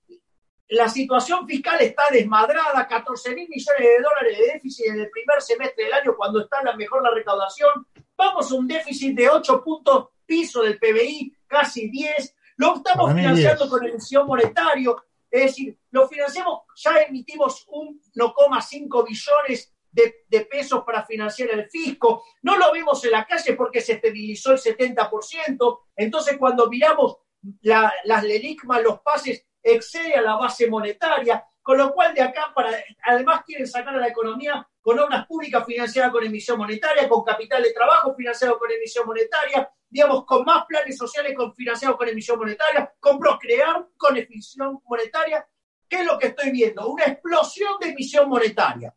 Speaker 3: la situación fiscal está desmadrada, 14 mil millones de dólares de déficit en el primer semestre del año cuando está la mejor la recaudación. Vamos a un déficit de 8 puntos piso del PBI, casi 10. Lo estamos financiando
Speaker 4: 10.
Speaker 3: con emisión monetario. Es decir, lo financiamos, ya emitimos 1,5 billones de, de pesos para financiar el fisco. No lo vemos en la calle porque se esterilizó el 70%. Entonces, cuando miramos la- las LELIC más los pases, excede a la base monetaria. Con lo cual, de acá para. Además, quieren sacar a la economía con obras públicas financiadas con emisión monetaria, con capital de trabajo financiado con emisión monetaria, digamos, con más planes sociales financiados con emisión monetaria, con Procrear con emisión monetaria. ¿Qué es lo que estoy viendo? Una explosión de emisión monetaria.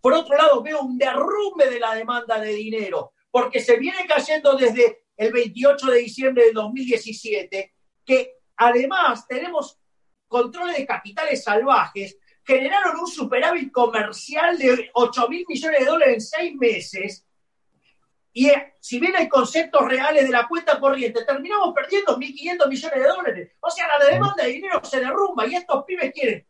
Speaker 3: Por otro lado, veo un derrumbe de la demanda de dinero, porque se viene cayendo desde el 28 de diciembre del 2017, que además tenemos controles de capitales salvajes, generaron un superávit comercial de 8 mil millones de dólares en seis meses, y eh, si bien hay conceptos reales de la cuenta corriente, terminamos perdiendo 1.500 millones de dólares. O sea, la demanda de dinero se derrumba y estos pibes quieren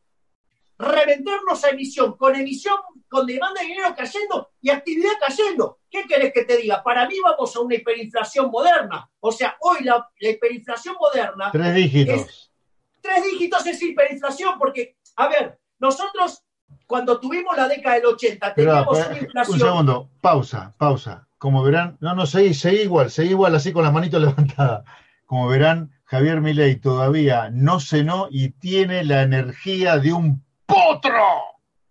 Speaker 3: revendernos a emisión, con emisión, con demanda de dinero cayendo y actividad cayendo. ¿Qué querés que te diga? Para mí vamos a una hiperinflación moderna. O sea, hoy la, la hiperinflación moderna...
Speaker 4: Tres dígitos.
Speaker 3: Es, tres dígitos es hiperinflación porque, a ver, nosotros cuando tuvimos la década del 80 teníamos
Speaker 4: Pero,
Speaker 3: una inflación...
Speaker 4: un segundo, pausa, pausa. Como verán, no, no, seguí, seguí igual, seguí igual así con las manitos levantadas. Como verán, Javier Milei todavía no cenó y tiene la energía de un potro.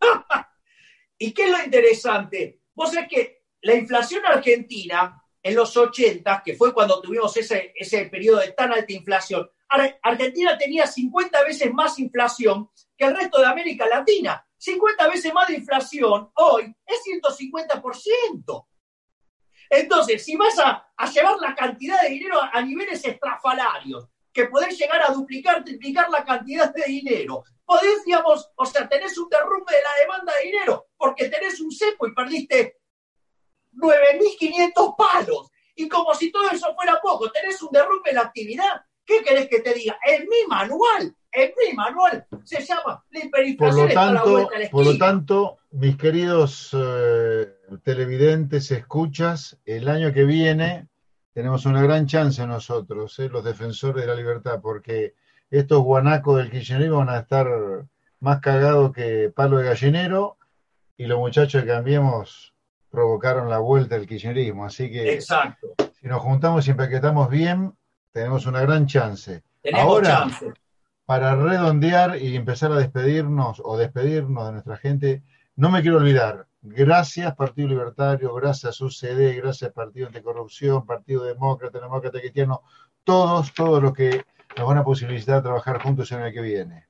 Speaker 3: ¿Y qué es lo interesante? Vos sabés que la inflación argentina en los 80, que fue cuando tuvimos ese, ese periodo de tan alta inflación, Ar- Argentina tenía 50 veces más inflación que el resto de América Latina. 50 veces más de inflación hoy es 150%. Entonces, si vas a, a llevar la cantidad de dinero a, a niveles estrafalarios, que podés llegar a duplicar, triplicar la cantidad de dinero, podés, digamos, o sea, tenés un derrumbe de la demanda de dinero, porque tenés un cepo y perdiste 9.500 palos. Y como si todo eso fuera poco, tenés un derrumbe en la actividad. ¿Qué querés que te diga? En mi manual, en mi manual, se llama la
Speaker 4: Por
Speaker 3: hiperinflación
Speaker 4: lo
Speaker 3: a la
Speaker 4: tanto,
Speaker 3: la
Speaker 4: por lo tanto, mis queridos eh, televidentes, escuchas, el año que viene tenemos una gran chance nosotros, eh, los defensores de la libertad, porque estos guanacos del kirchnerismo van a estar más cagados que palo de gallinero y los muchachos de Cambiemos provocaron la vuelta del kirchnerismo. Así que
Speaker 3: Exacto.
Speaker 4: si nos juntamos y empaquetamos bien, tenemos una gran chance.
Speaker 3: Tenemos
Speaker 4: Ahora,
Speaker 3: chance.
Speaker 4: para redondear y empezar a despedirnos o despedirnos de nuestra gente, no me quiero olvidar. Gracias Partido Libertario, gracias UCD, gracias Partido Anticorrupción, Partido Demócrata, Demócrata Cristiano, todos, todos los que nos van a posibilitar trabajar juntos en el que viene.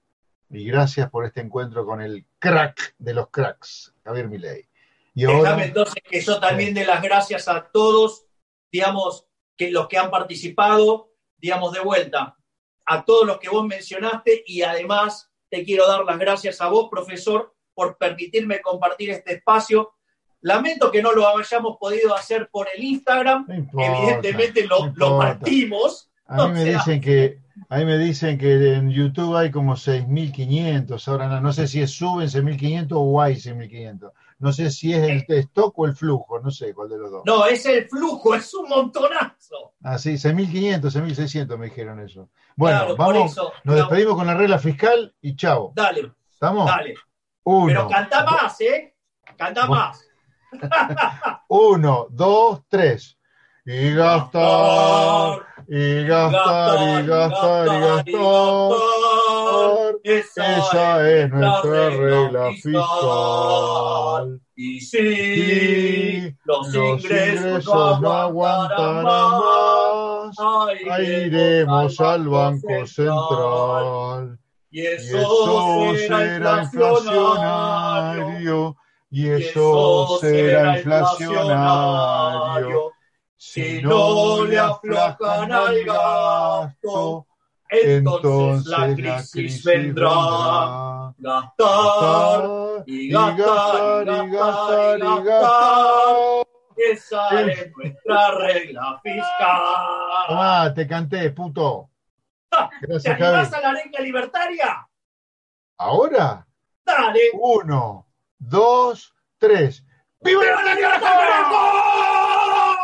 Speaker 4: Y gracias por este encuentro con el crack de los cracks, Javier Milei. Y ahora,
Speaker 3: Déjame entonces que yo también dé las gracias a todos, digamos, que los que han participado, digamos, de vuelta, a todos los que vos mencionaste y además te quiero dar las gracias a vos, profesor, por permitirme compartir este espacio. Lamento que no lo hayamos podido hacer por el Instagram,
Speaker 4: no importa,
Speaker 3: evidentemente lo,
Speaker 4: no
Speaker 3: lo partimos.
Speaker 4: A mí me
Speaker 3: sea-
Speaker 4: dicen que a mí me dicen que en YouTube hay como 6.500, ahora no, no sé si es suben 6.500 o hay 6.500. No sé si es el stock o el flujo, no sé cuál de los dos.
Speaker 3: No, es el flujo, es un montonazo.
Speaker 4: Ah, sí, 6.500, 6.600 me dijeron eso. Bueno,
Speaker 3: Claro,
Speaker 4: vamos,
Speaker 3: eso,
Speaker 4: nos despedimos con la regla fiscal y chao.
Speaker 3: Dale,
Speaker 4: ¿Estamos?
Speaker 3: dale.
Speaker 4: Uno,
Speaker 3: Pero canta más, ¿eh? Canta más.
Speaker 4: uno, dos, tres. Y gastar, y gastar, y gastar, y gastar. Esa es nuestra regla fiscal.
Speaker 3: Y si los,
Speaker 4: los
Speaker 3: ingresos, no aguantarán más,
Speaker 4: Ahí iremos al Banco Central.
Speaker 3: Y eso,
Speaker 4: eso
Speaker 3: será
Speaker 4: será
Speaker 3: inflacionario. Y
Speaker 4: eso será inflacionario. Si no le aflojan al gasto,
Speaker 3: entonces la crisis vendrá. Gastar y gastar y gastar y gastar. Esa es nuestra regla fiscal.
Speaker 4: Tomá, te canté, puto.
Speaker 3: ¿Te
Speaker 4: Gracias,
Speaker 3: animás
Speaker 4: Javi.
Speaker 3: a la arenga libertaria?
Speaker 4: Ahora,
Speaker 3: Dale.
Speaker 4: uno, dos, tres. ¡Viva
Speaker 3: ¡Viva la libertad, carajo!